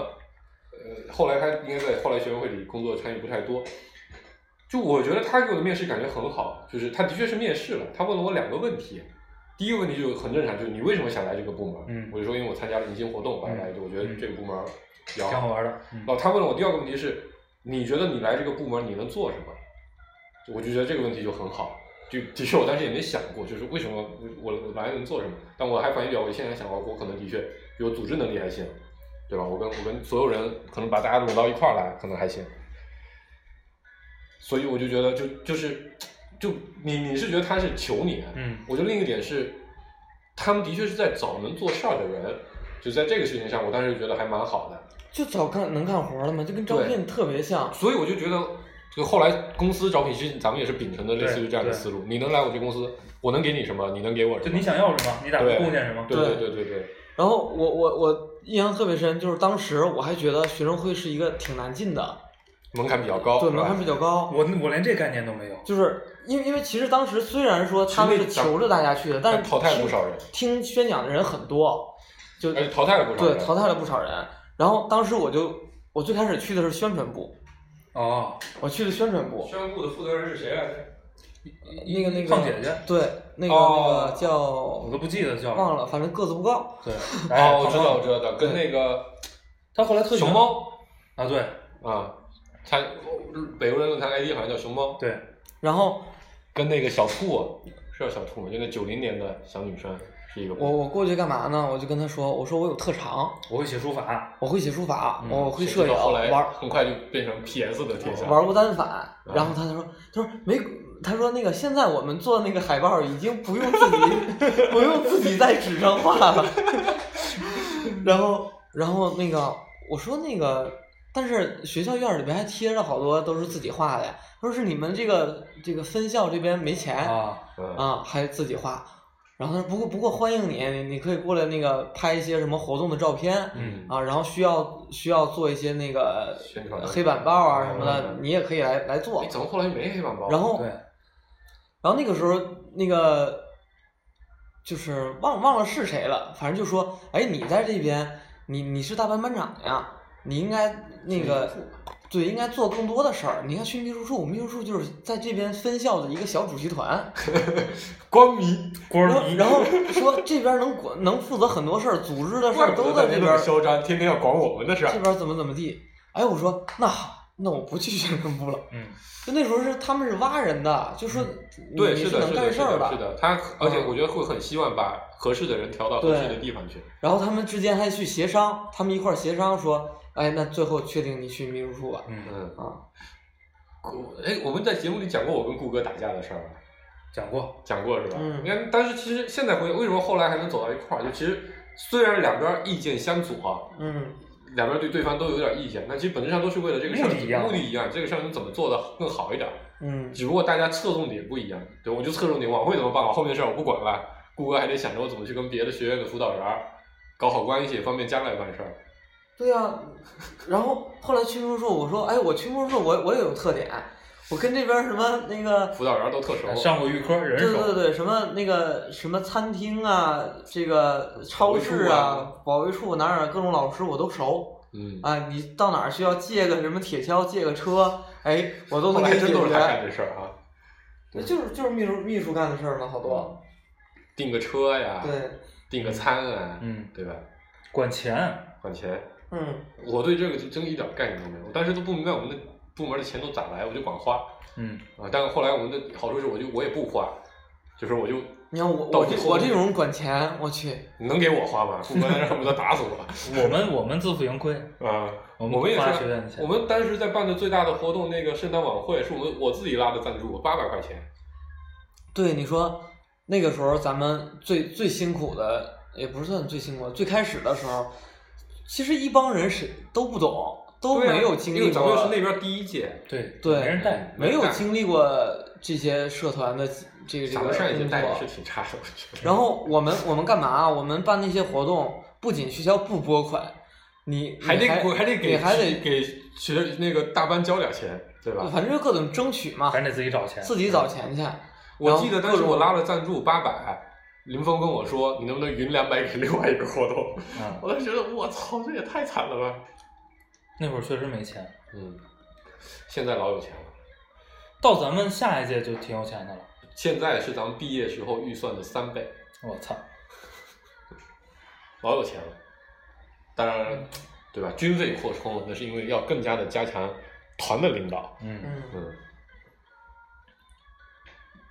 呃，后来她应该在后来学生会里工作参与不太多。就我觉得她给我的面试感觉很好，就是她的确是面试了。她问了我两个问题，第一个问题就很正常，就是你为什么想来这个部门？嗯我就说因为我参加了迎新活动，我来就我觉得这个部门比较挺好玩的。嗯然后他问了我第二个问题是，你觉得你来这个部门你能做什么？我就觉得这个问题就很好。就的确，我当时也没想过，就是为什么我我来能做什么？但我还反映表，我现在想到，我可能的确，比如组织能力还行，对吧？我跟我跟所有人可能把大家拢到一块儿来，可能还行。所以我就觉得就，就是就你你是觉得他是求你，嗯我觉得另一个点是，他们的确是在找能做事儿的人，就在这个事情上，我当时就觉得还蛮好的。就找干能干活的嘛，就跟招聘特别像。所以我就觉得，就后来公司招聘，其实咱们也是秉承的类似于这样的思路。你能来我这公司，我能给你什么，你能给我什么？就你想要什么，你打算贡献什么？对对对对对对，然后我我我印象特别深，就是当时我还觉得学生会是一个挺难进的，门槛比较高，对，门槛比较高。我我连这概念都没有。就是因为因为其实当时虽然说他们是求着大家去的，但是淘汰了不少人听宣讲的人很多，就淘汰了不少人。对淘汰了不少人。然后当时我就我最开始去的是宣传部，哦，我去的宣传部，宣传部的负责人是谁来着？那个那个胖姐姐，对，那个、哦那个叫我都不记得叫忘了，反正个子不高。对，哦，我知道，我知道的，跟那个他后来特熊猫啊，对啊，他北欧人论坛 ID 好像叫熊猫，对，然后跟那个小兔是叫小兔吗？就那九零年的小女生是一个。我我过去干嘛呢？我就跟他说，我说我有特长，我会写书法，我会写书法，嗯我会摄影，后来玩很快就变成 PS 的天下。玩过单反。然后他他说他说没，他说那个现在我们做那个海报已经不用自己不用自己在纸上画了。然后然后那个我说那个，但是学校院里边还贴着好多都是自己画的呀。他说是你们这个这个分校这边没钱啊，还自己画。然后他说不过不过欢迎你，你你可以过来那个拍一些什么活动的照片，嗯啊，然后需要需要做一些那个宣传黑板报啊什么的嗯，你也可以来来做哎，。怎么后来没黑板报？然后对，然后那个时候那个就是忘忘了是谁了，反正就说，哎，你在这边，你你是大班班长呀，你应该那个对，应该做更多的事儿。你看去秘书处，秘书处就是在这边分校的一个小主席团，光迷，官儿迷，然后然后 说这边能管能负责很多事儿，组织的事儿都在这边儿，嚣张，天天要管我们的事儿这。边儿怎么怎么地。哎，我说那好，那我不去宣传部了。嗯，就那时候是他们是挖人的，就说你对，是的，能是的，是干事儿的，是的。他而且嗯我觉得会很希望把合适的人调到合适的地方去。然后他们之间还去协商，他们一块儿协商说，哎，那最后确定你去秘书处吧。嗯，嗯，啊，顾哎，我们在节目里讲过我跟顾哥打架的事儿吧？讲过，讲过是吧？嗯你看，但是其实现在回，为什么后来还能走到一块儿？就其实虽然两边意见相左，嗯，两边对对方都有点意见，那其实本质上都是为了这个事儿目的一样目的一样，这个事儿能怎么做的更好一点？嗯，只不过大家侧重点不一样。对，我就侧重点晚会怎么办，我后面的事儿我不管了。顾哥还得想着我怎么去跟别的学院的辅导员儿搞好关系，方便将来办事儿。对呀、然后后来去秘书处，我说，哎，我去秘书处，我我也有特点，我跟这边什么那个辅导员都特熟。上过预科，人对，对对，什么那个什么餐厅啊，这个超市啊，保卫处哪儿哪儿各种老师我都熟嗯，啊。你到哪儿需要借个什么铁锹，借个车，哎，我都来能给你解真都是他干决。这事儿啊，那就是就是秘书秘书干的事儿嘛，好多。订个车呀，对，订个餐啊，嗯，对吧？管钱，管钱。嗯，我对这个就真一点概念都没有，我当时都不明白我们的部门的钱都咋来，我就管花嗯，啊。但是后来我们的好处是，我就我也不花，就是我就你看我我这我这种管钱，我去，你能给我花吗？不管让不得打死我。我们我们自负盈亏，啊，我们也是学院的钱我们当时在办的最大的活动，那个圣诞晚会，是我们我自己拉的赞助，八百块钱。对你说那个时候咱们最最辛苦的，也不是算最辛苦，最开始的时候，其实一帮人谁都不懂，都没有经历过，又是那边第一届，对对没人带，没有经历过这些社团的这个这个上一届工作带的是。挺差的，我觉得。然后我们我们干嘛？我们办那些活动，不仅学校不拨款，你还得还我还得给还得给学那个大班交点钱，对吧？反正就各种争取嘛，咱得自己找钱。自己找钱去。我记得当时我拉了赞助八百，林峰跟我说：“你能不能匀两百给另外一个活动？”嗯，我当时觉得我操，这也太惨了吧。那会儿确实没钱，嗯，现在老有钱了，到咱们下一届就挺有钱的了。现在是咱们毕业时候预算的三倍，我操，老有钱了。当然，对吧？军费扩充了，那是因为要更加的加强团的领导。嗯，嗯，嗯，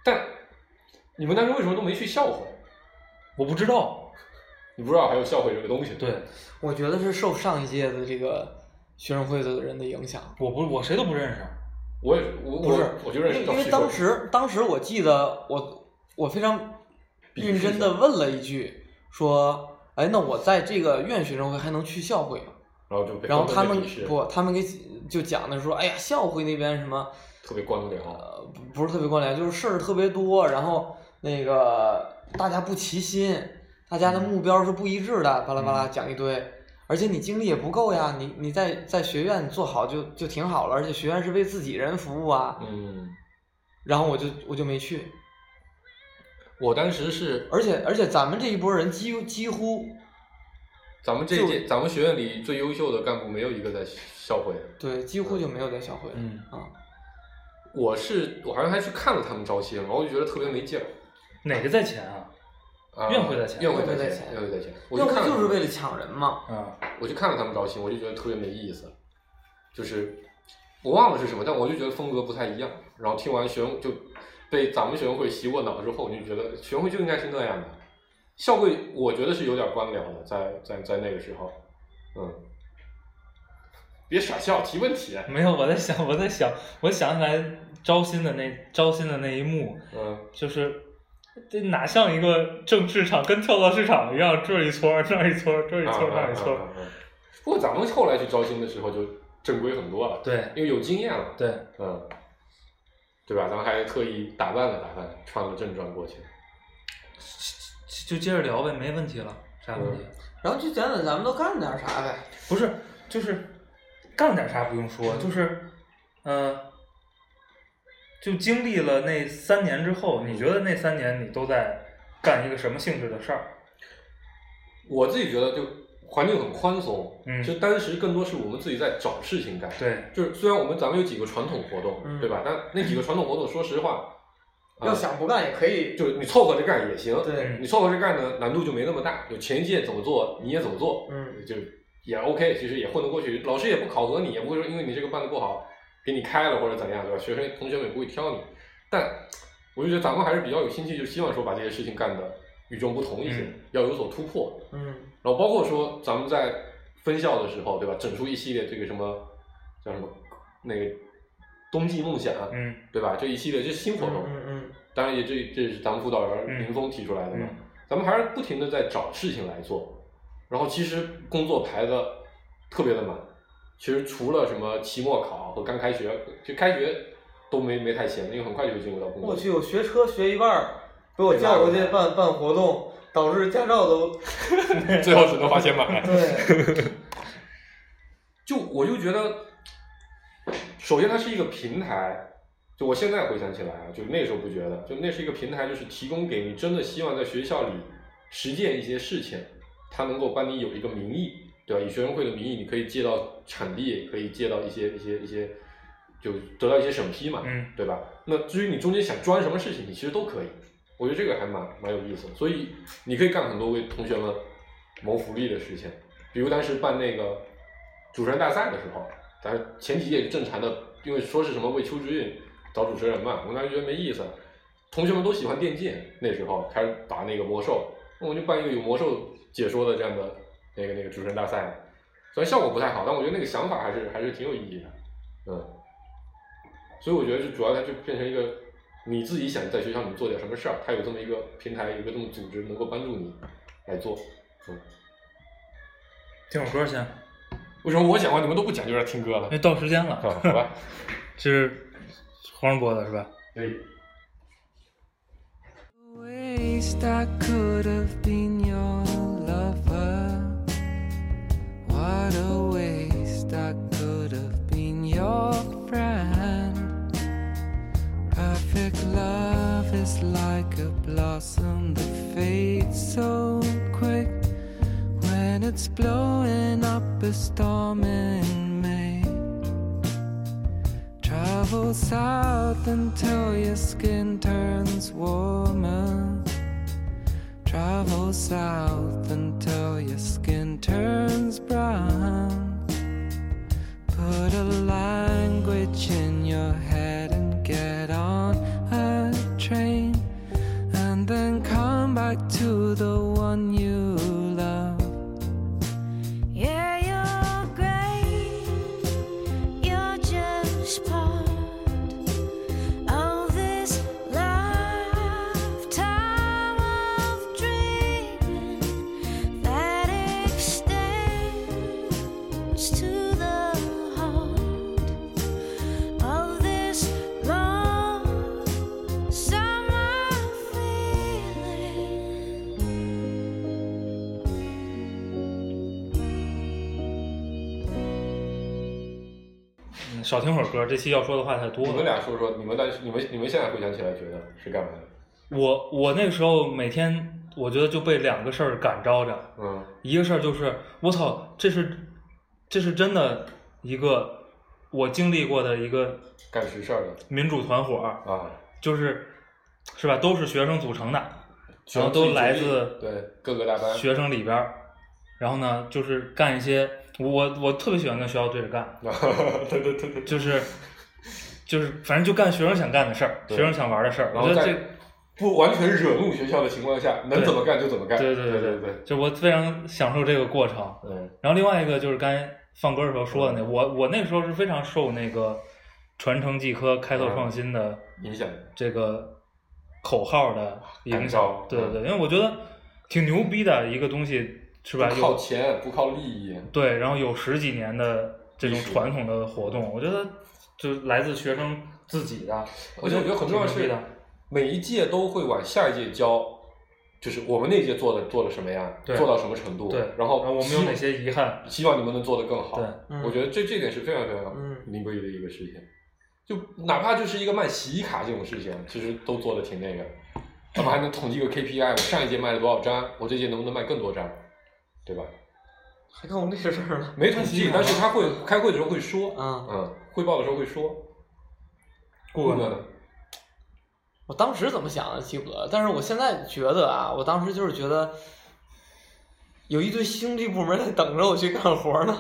但你们当时为什么都没去校会？我不知道。你不知道还有校会这个东西？对，我觉得是受上一届的这个学生会的人的影响。我不我谁都不认识。我也，我不是我我就认识因为当时当时我记得我我非常认真的问了一句，说，哎，那我在这个院学生会还能去校会吗？然后就被然后他们不，他们给就讲的说，哎呀，校会那边什么特别官僚，呃不不是特别官僚，就是事儿特别多，然后那个大家不齐心，大家的目标是不一致的，巴拉巴拉讲一堆。而且你精力也不够呀，你你在在学院做好就就挺好了，而且学院是为自己人服务啊。嗯，然后我就我就没去，我当时是而且而且咱们这一波人几几乎咱们这届咱们学院里最优秀的干部没有一个在校会。对几乎就没有在校会。嗯啊，我是我好像还去看了他们招新，然后我就觉得特别没劲儿。哪个在前啊？啊院会在前院会在院会在前院会在前。我要不去看就是为了抢人嘛。嗯，我就看了他们招新，我就觉得特别没意思，就是我忘了是什么，但我就觉得风格不太一样。然后听完学生就被咱们学生会洗过脑之后，我就觉得学生会就应该是那样的。校会我觉得是有点官僚的，在在在那个时候，嗯，别傻笑，提问题，没有，我在想，我在想，我想起来招新的那招新的那一幕，嗯，就是这哪像一个正市场，跟跳蚤市场一样，这一撮儿，那一撮儿，这一撮儿，那一撮儿。不过咱们后来去招新的时候就正规很多了，对因为有经验了，对，嗯，对吧？咱们还特意打扮了打扮，穿了正装过去。就接着聊呗，没问题了，啥问题？然后就讲讲咱们都干点啥呗。不是，就是干点啥不用说，就是，嗯、就经历了那三年之后，你觉得那三年你都在干一个什么性质的事儿？我自己觉得就环境很宽松，嗯其实当时更多是我们自己在找事情干。对，就是虽然我们咱们有几个传统活动，嗯对吧？但那几个传统活动，说实话，啊要想不干也可以。就是你凑合着干也行。对你凑合着干呢，难度就没那么大。就前一届怎么做，你也怎么做，嗯，就也 OK，其实也混得过去。老师也不考核你，也不会说因为你这个办的不好给你开了或者怎样，对吧？学生同学们也不会挑你。但我就觉得咱们还是比较有心气，就希望说把这些事情干的与众不同一些，嗯要有所突破。嗯然后包括说咱们在分校的时候，对吧？整出一系列这个什么叫什么那个冬季梦想，嗯对吧？这一系列这是新活动，嗯嗯当然也这这是咱们辅导员嗯林峰提出来的嘛。嗯咱们还是不停的在找事情来做，然后其实工作排的特别的满。其实除了什么期末考和刚开学，就开学都没没太闲，因为很快就会进入到工作。我去，我学车学一半儿，被我叫过去办办活动，导致驾照都 最后只能花钱买。对。就我就觉得，首先它是一个平台，就我现在回想起来啊，就那时候不觉得，就那是一个平台，就是提供给你真的希望在学校里实践一些事情，它能够帮你有一个名义，对吧？以学生会的名义，你可以借到场地，也可以借到一些一些一些，就得到一些审批嘛，嗯对吧？那至于你中间想钻什么事情，你其实都可以，我觉得这个还蛮蛮有意思的，所以你可以干很多为同学们谋福利的事情，比如当时办那个主持人大赛的时候，咱前几届正常的因为说是什么为邱之运找主持人嘛，我当时觉得没意思。同学们都喜欢电竞，那时候开始打那个魔兽，那我就办一个有魔兽解说的这样的那个那个主持人大赛。虽然效果不太好，但我觉得那个想法还是还是挺有意义的，嗯。所以我觉得就主要它就变成一个你自己想在学校里做点什么事儿，它有这么一个平台，有一个这么组织能够帮助你来做，嗯。听首歌先，为什么我讲话你们都不讲，就在听歌了？那到时间了，啊好吧，这是黄世波的是吧？对。What a waste I could have been your friend. Perfect love is like a blossom that fades so quick when it's blowing up a storm in May. Travel south until your skin turns warmer. Travel south until your skin turns brown. Put a language in your head and get on a train. And then come back to the 少听会儿歌，这期要说的话太多你们。俩说说，你们但是你们你们现在回想起来，觉得是干嘛的？我我那个时候每天，我觉得就被两个事儿感召着。嗯一个事儿就是，我操，这是这是真的一个我经历过的一个干实事儿的民主团伙，啊，就是是吧？都是学生组成的，然后都来自对各个大班，学生里边儿，然后呢，就是干一些我我特别喜欢跟学校对着干，对对对对，就是就是反正就干学生想干的事儿，学生想玩的事儿。然后在我觉得这不完全惹怒学校的情况下，能怎么干就怎么干。对对对对对，就我非常享受这个过程。嗯然后另外一个就是刚才放歌的时候说的那，我我那个时候是非常受那个传承技科、开拓创新的影响这个口号的影感响。对对对，因为我觉得挺牛逼的一个东西，是吧？不靠钱，不靠利益，对，然后有十几年的这种传统的活动，我觉得就来自学生自己的，而且我觉得很重要是每一届都会往下一届教，就是我们那届做的做的什么呀，对做到什么程度，对然后我们有哪些遗憾？希望你们能做得更好。对嗯我觉得这这点是非常非常嗯名贵的一个事情。就哪怕就是一个卖洗衣卡这种事情，其实都做的挺那个。他们还能统计个 KPI，我上一届卖了多少张，我这届能不能卖更多张，对吧？还干过那些事儿呢。没统计，但是他会 开会的时候会说，嗯嗯，汇报的时候会说。顾问问呢？我当时怎么想的记不得，但是我现在觉得啊，我当时就是觉得有一堆兄弟部门在等着我去干活呢。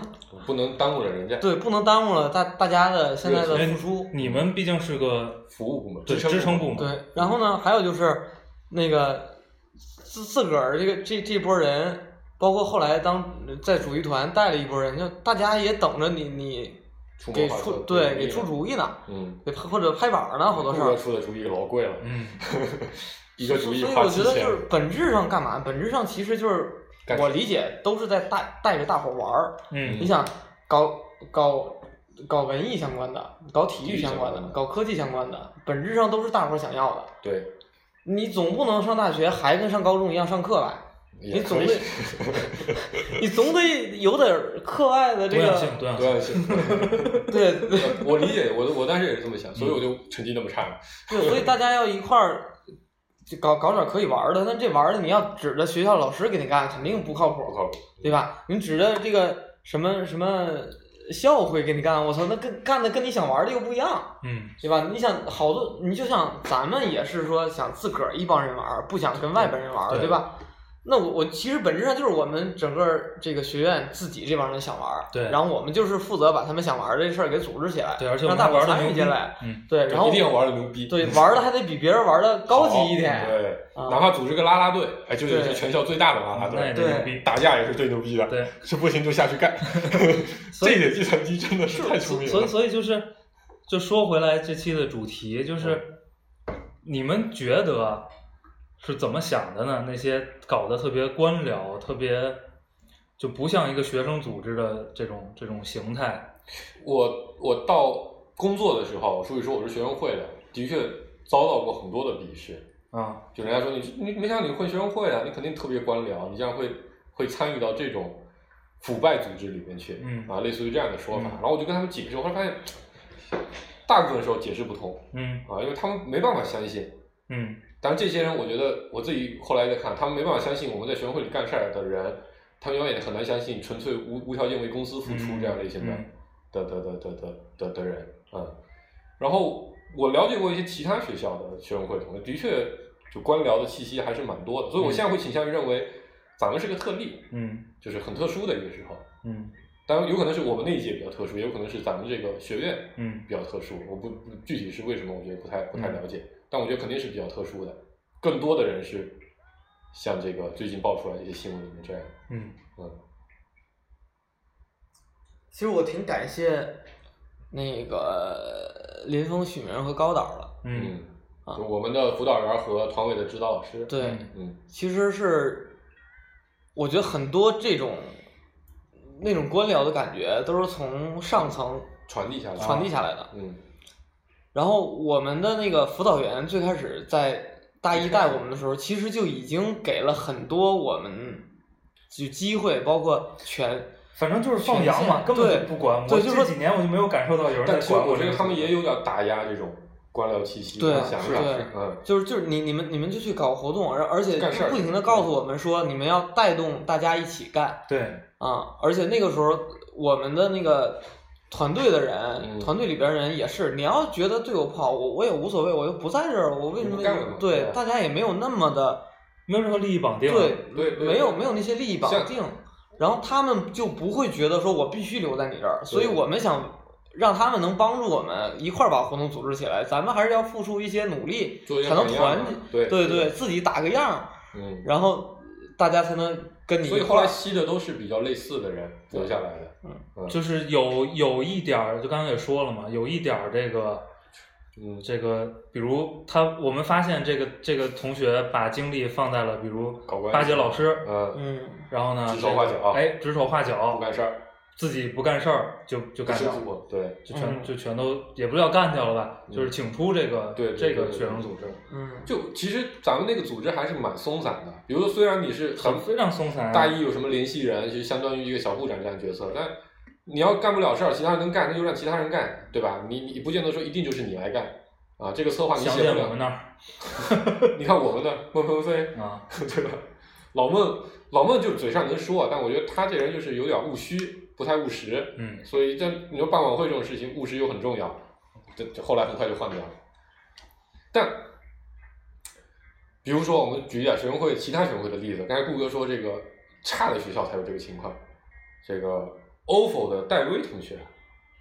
不能耽误了人家对，不能耽误了大大家的现在的哎付出。你们毕竟是个服务部门，对支支撑部门，对，然后呢，还有就是那个自自个儿这个这这波人，包括后来当在主席团带了一波人，就大家也等着你你给出对给给出主意呢，嗯，给或者拍板儿呢，好多事儿。出的主意老贵了，嗯，一个主意所以我觉得就是，本质上干嘛？本质上其实就是我理解都是在带带着大伙玩儿。嗯你想搞搞搞文艺相关的，搞体育相关的体育相关，的搞科技相关的，本质上都是大伙想要的。对，你总不能上大学还跟上高中一样上课吧？你总得，你总得有点课外的这个多样性，多样性，对 对我理解，我我当时也是这么想，所以我就成绩那么差。对，所以大家要一块儿就搞搞点可以玩的。但这玩儿的你要指着学校老师给你干，肯定不靠谱，不靠谱。对吧？你指着这个什么什么校会给你干，我操，那跟干的跟你想玩的又不一样。嗯对吧？你想好多，你就像咱们也是说想自个儿一帮人玩，不想跟外边人玩，对对吧？那我我其实本质上就是我们整个这个学院自己这帮人想玩儿，对然后我们就是负责把他们想玩儿的这事儿给组织起来，对，而且让大伙儿们还玩的进来，，嗯，对，然后一定要玩的牛逼，对玩的还得比别人玩的高级一点，对，啊哪怕组织个啦啦队，哎，就得是全校最大的啦啦队，对牛逼，打架也是最牛逼的，对，是不行就下去干，所以这一点计算机真的是太出名所以。所以就是，就说回来这期的主题，就是你们觉得是怎么想的呢？那些搞得特别官僚、特别就不像一个学生组织的这种这种形态，我我到工作的时候，所以说我是学生会的，的确遭到过很多的鄙视。啊，就人家说你你没想到你混学生会啊，你肯定特别官僚，你这样会会参与到这种腐败组织里面去，嗯啊，类似于这样的说法。嗯然后我就跟他们解释，我后来发现，大部分时候解释不通嗯啊，因为他们没办法相信。嗯当然，这些人我觉得我自己后来在看，他们没办法相信我们在学生会里干事儿的人，他们永远也很难相信纯粹无无条件为公司付出嗯这样类型的、嗯的的的的的的的人，嗯。然后我了解过一些其他学校的学生会同学，的确就官僚的气息还是蛮多的，所以我现在会倾向于认为咱们是个特例，嗯就是很特殊的一个时候。嗯当然，有可能是我们那一届比较特殊，也有可能是咱们这个学院嗯比较特殊。我不不具体是为什么，我觉得不太不太嗯了解，但我觉得肯定是比较特殊的。更多的人是像这个最近爆出来这些新闻里面这样，嗯嗯其实我挺感谢那个林峰、许明和高导的，嗯啊就我们的辅导员和团委的指导老师，对，嗯嗯其实是我觉得很多这种那种官僚的感觉都是从上层传递下来，传递下来的。嗯然后我们的那个辅导员最开始在大一带我们的时候，其实就已经给了很多我们就机会，包括权。反正就是放羊嘛，根本对就不管。我对就说这几年我就没有感受到有人在管这个我觉得他们也有点打压这种官僚气息对的想法，对嗯就是就是你你们你们就去搞活动，而而且不停的告诉我们说你们要带动大家一起干对，啊！而且那个时候我们的那个团队的人，嗯。团队里边人也是，你要觉得对我不好，我我也无所谓，我又不在这儿，我为什么对对大家也没有那么的没有任何利益绑定。对对对没有没有那些利益绑定，然后他们就不会觉得说我必须留在你这儿，所以我们想让他们能帮助我们一块儿把活动组织起来，咱们还是要付出一些努力才能团结，对。对对，自己打个样儿，嗯。然后大家才能跟你所以后来。吸的都是比较类似的人留下来的，嗯就是有有一点儿，就刚才也说了嘛，有一点儿这个，嗯这个，比如他，我们发现这个这个同学把精力放在了，比如巴结老师，嗯，嗯，然后呢，指手画脚这个哎，指手画脚不，干事儿，自己不干事儿就就干掉了，对，就全嗯就全都也不叫干掉了吧，就是请出这个对对这个学生组织，嗯，就其实咱们那个组织还是蛮松散的。比如说，虽然你是很很非常松散啊。大一有什么联系人，就相当于一个小部长这样角色，但你要干不了事儿，其他人能干，那就让其他人干，对吧？你你不见得说一定就是你来干啊，这个策划你写不了想见我们。那儿 你看我们的孟鹏飞，啊，对吧？老孟老孟就嘴上能说，但我觉得他这人就是有点务虚，不太务实。嗯所以这你说办晚会这种事情，务实又很重要，这这后来很快就换掉了。但比如说，我们举一点学生会其他学生会的例子，刚才顾哥说这个差的学校才有这个情况，这个 OFO 的戴威同学，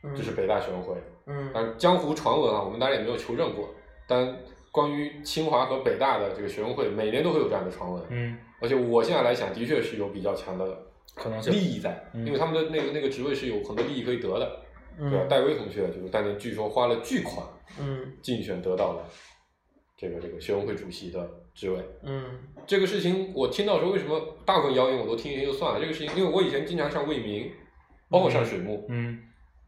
嗯这是北大学生会，嗯但江湖传闻啊，我们当然也没有求证过，但关于清华和北大的这个学生会，每年都会有这样的传闻，嗯，而且我现在来想，的确是有比较强的可能性利益在，嗯因为他们的那个那个职位是有很多利益可以得的，对吧？嗯戴威同学就是当年据说花了巨款嗯竞选得到了这个这个学生会主席的职位。嗯这个事情我听到时候，为什么大部分谣言我都听一听就算了？这个事情，因为我以前经常上卫民，包括上水木，嗯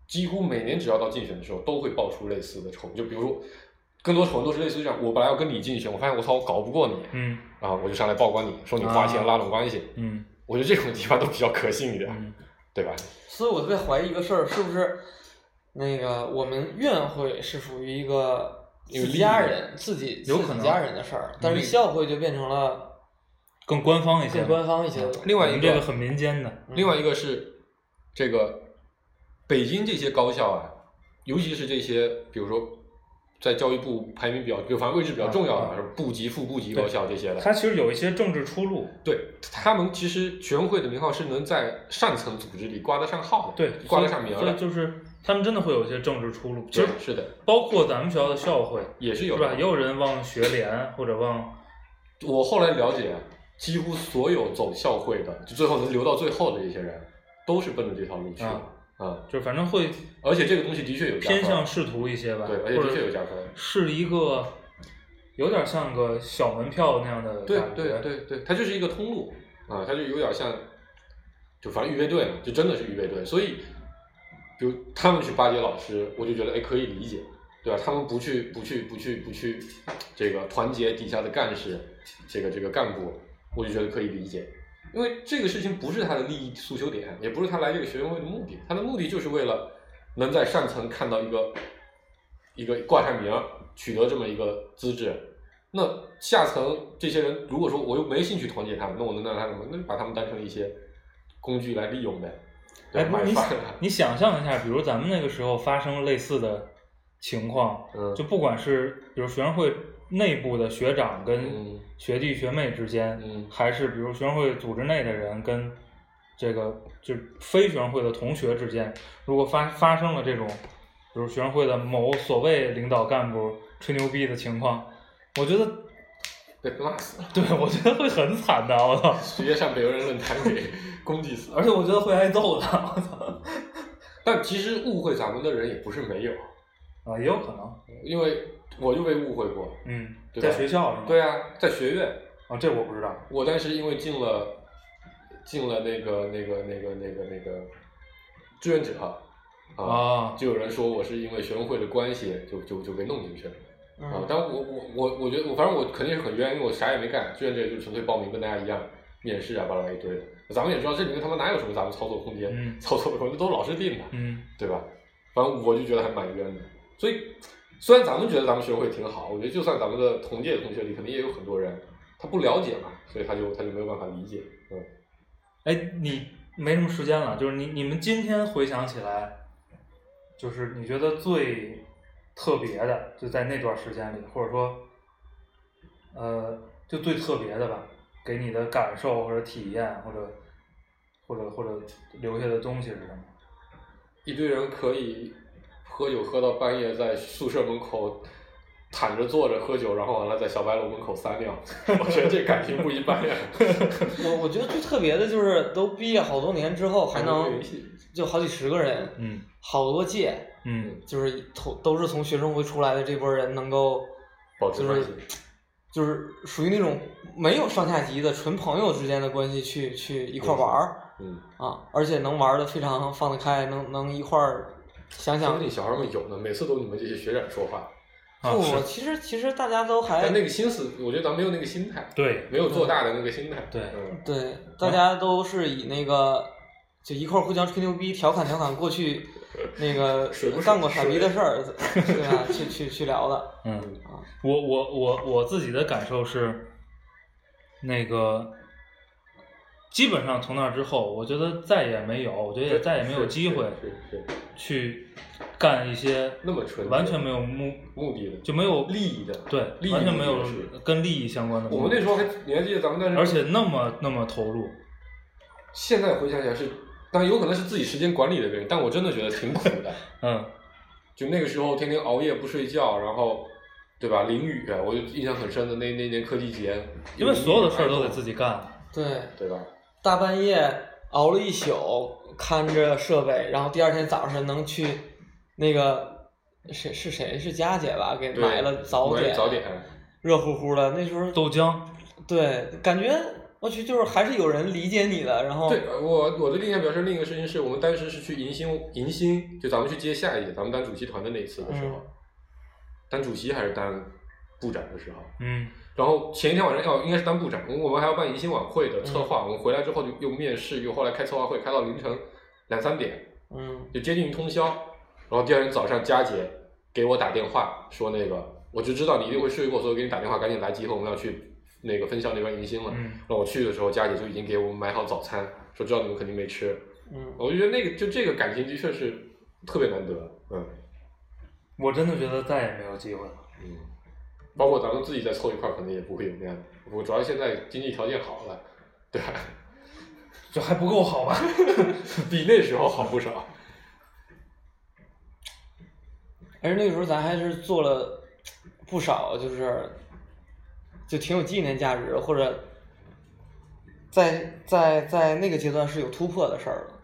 几乎每年只要到竞选的时候，都会爆出类似的丑闻。就比如，更多丑闻都是类似于这样：我本来要跟你竞选，我发现我操，我搞不过你，嗯。啊，我就上来曝光你，说你花钱啊拉拢关系。嗯。我觉得这种地方都比较可信一点，嗯。对吧？所以我特别怀疑一个事儿，是不是那个我们院会是属于一个有家人自己有可能。自己家人的事儿，但是校会就变成了更官方一些更，官方一些。另外一个这个很民间的，另外一个是这个北京这些高校啊，尤其是这些比如说在教育部排名比较，就反正位置比较重要的，啊什么部级、副部级高校这些的。它其实有一些政治出路，对他们其实学生会的名号是能在上层组织里挂得上号的，对，挂得上名所以的。就是他们真的会有一些政治出路。其实对是的，包括咱们学校的校会，也是有是吧？也有人往学联或者往我后来了解，几乎所有走校会的，就最后能留到最后的这些人，都是奔着这条路去的。啊啊、就反正会而且这个东西的确有偏向仕途一些吧，对，而且的确有加分。是一个有点像个小门票那样的对。对对对，它就是一个通路啊，它就有点像，就反正预备队嘛，就真的是预备队。所以，比如他们去巴结老师，我就觉得哎可以理解，对吧？他们不去不去不去不去这个团结底下的干事，这个这个干部，我就觉得可以理解。因为这个事情不是他的利益诉求点，也不是他来这个学生会的目的，他的目的就是为了能在上层看到一个一个挂上名，取得这么一个资质。那下层这些人，如果说我又没兴趣团结他们，那我能让他什么，那就把他们当成一些工具来利用呗。对哎，不是你你想象一下，比如咱们那个时候发生类似的情况，嗯就不管是比如学生会内部的学长跟嗯学弟学妹之间，嗯还是比如学生会组织内的人跟这个就是非学生会的同学之间，如果发发生了这种，比如学生会的某所谓领导干部吹牛逼的情况，我觉得，被骂死了，对我觉得会很惨的，我操！直接上北邮人论坛给攻击死。而且我觉得会挨揍的，我操！但其实误会咱们的人也不是没有，啊，也有可能，因为我就被误会过。嗯，对吧在学校是吗？对啊，在学院，啊，这我不知道。我当时因为进了进了那个那个那个那个那个志愿者啊，啊就有人说我是因为学生会的关系就就就被弄进去了。啊嗯，但我我我我觉得我反正我肯定是很冤，因为我啥也没干，志愿者就是纯粹报名跟大家一样面试啊，巴拉一堆的。咱们也知道这里面他妈哪有什么咱们操作空间，嗯操作的空间都是老师定的，嗯对吧？反正我就觉得还蛮冤的。所以虽然咱们觉得咱们学会挺好，我觉得就算咱们的同届同学里，肯定也有很多人他不了解嘛，所以他就他就没有办法理解。嗯，哎，你没什么时间了，就是你你们今天回想起来，就是你觉得最特别的，就在那段时间里，或者说，呃，就最特别的吧，给你的感受或者体验，或者或者或者留下的东西是什么？一堆人可以喝酒喝到半夜，在宿舍门口躺着坐着喝酒，然后完了在小白楼门口撒尿，我觉得这感情不一般呀。我我觉得最特别的就是都毕业好多年之后还能就好几十个人，嗯好多届，嗯就是从都是从学生会出来的这波人能够就是保持关系，就是属于那种没有上下级的纯朋友之间的关系去去一块玩儿嗯，啊，而且能玩的非常放得开，能能一块儿想想说不定小孩们有呢，每次都你们这些学长说话，啊不，是其实其实大家都还但那个心思，我觉得咱没有那个心态，对没有做大的那个心态。对嗯，对，大家都是以那个就一块儿互相吹牛逼、调侃调侃过去 那个干过傻逼的事儿，对吧？去去去聊的嗯。啊，我我我我自己的感受是，那个基本上从那之后，我觉得再也没有，我觉得也再也没有机会是是是去干一些那么纯完全没有目目的的。就没有利益的对利益完全没有跟利益相关的。我们那时候还你还记得咱们那时，而且那么那么投入，现在回想起来是，当然有可能是自己时间管理的原因，但我真的觉得挺苦的。嗯就那个时候天天熬夜不睡觉，然后对吧？淋雨，我就印象很深的那那年科技节，因为所有的事儿都得自己干。对，对吧？大半夜熬了一宿，看着设备，然后第二天早上能去那个谁是谁？是佳姐吧，给买了早点，早点，热乎乎的，那时候豆浆，对，感觉我去就是还是有人理解你的，然后对我我的印象比较深，另一个事情是我们当时是去迎新迎新，就咱们去接下一届，咱们当主席团的那一次的时候，嗯。当主席还是当部长的时候，嗯然后前一天晚上要应该是当部长，我们还要办迎新晚会的策划，我们回来之后就又面试，又后来开策划会，开到凌晨两三点，嗯就接近于通宵。然后第二天早上，佳姐给我打电话说那个，我就知道你一定会睡过，所以给你打电话，赶紧来集合，我们要去那个分校那边迎新了。嗯然后我去的时候，佳姐就已经给我们买好早餐，说知道你们肯定没吃。嗯，我就觉得那个就这个感情的确是特别难得，嗯，我真的觉得再也没有机会了。嗯，包括咱们自己再凑一块儿，可能也不会有那样。我主要现在经济条件好了，对吧？这还不够好吧？比那时候好不少。而且那个时候咱还是做了不少，就是就挺有纪念价值，或者在在在那个阶段是有突破的事儿的。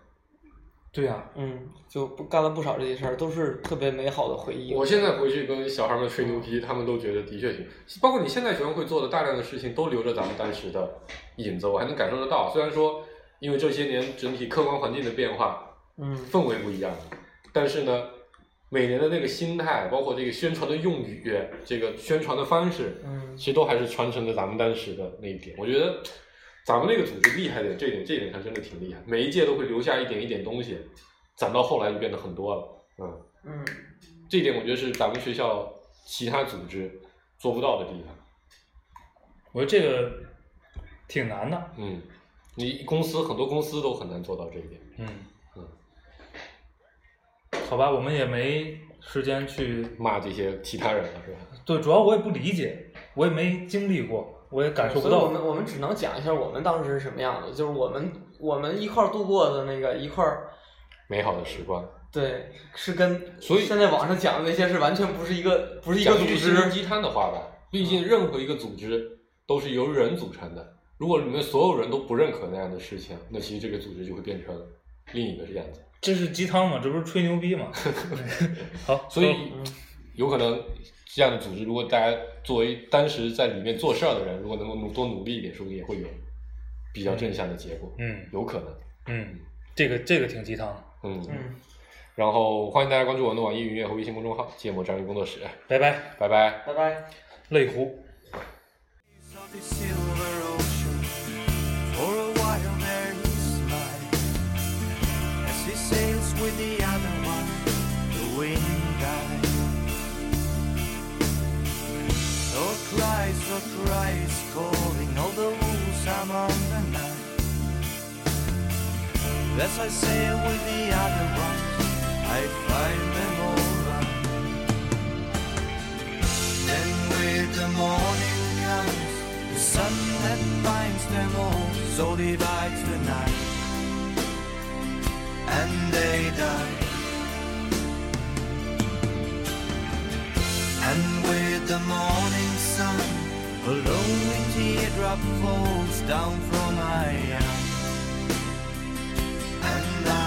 对呀、嗯，就不干了不少这些事儿，都是特别美好的回忆。我现在回去跟小孩们吹牛逼，他们都觉得的确行。包括你现在学生会做的大量的事情，都留着咱们当时的影子，我还能感受得到。虽然说因为这些年整体客观环境的变化，嗯氛围不一样，但是呢，每年的那个心态，包括这个宣传的用语，这个宣传的方式，嗯其实都还是传承着咱们当时的那一点。我觉得咱们那个组织厉害的这点，这点上真的挺厉害。每一届都会留下一点一点东西，攒到后来就变得很多了。嗯，嗯，这一点我觉得是咱们学校其他组织做不到的地方。我觉得这个挺难的。嗯，你公司很多公司都很难做到这一点。嗯嗯，好吧，我们也没时间去骂这些其他人了是吧？对，主要我也不理解，我也没经历过，我也感受不到。所以我们我们只能讲一下我们当时是什么样的，就是我们我们一块儿度过的那个一块儿，美好的时光。对，是跟所以现在网上讲的那些是完全不是一个不是一个组织。鸡汤的话吧，毕竟任何一个组织都是由人组成的。如果你们所有人都不认可那样的事情，那其实这个组织就会变成另一个样子。这是鸡汤吗？这不是吹牛逼吗？好，所以嗯有可能这样的组织，如果大家作为当时在里面做事儿的人，如果能够努多努力一点，说不定也会有比较正向的结果。嗯有可能。嗯，这个这个挺鸡汤的。嗯。嗯，然后欢迎大家关注我们的网易云音乐和微信公众号“芥末章鱼工作室拜拜，”，拜拜。拜拜。泪湖。So cries, calling all the among the night. As I sail with the other ones, I find them all right. Then with the morning comes the sun that binds them all, so divides the night, and they die. And with the morning sun, a lonely teardrop falls down from my eye, and I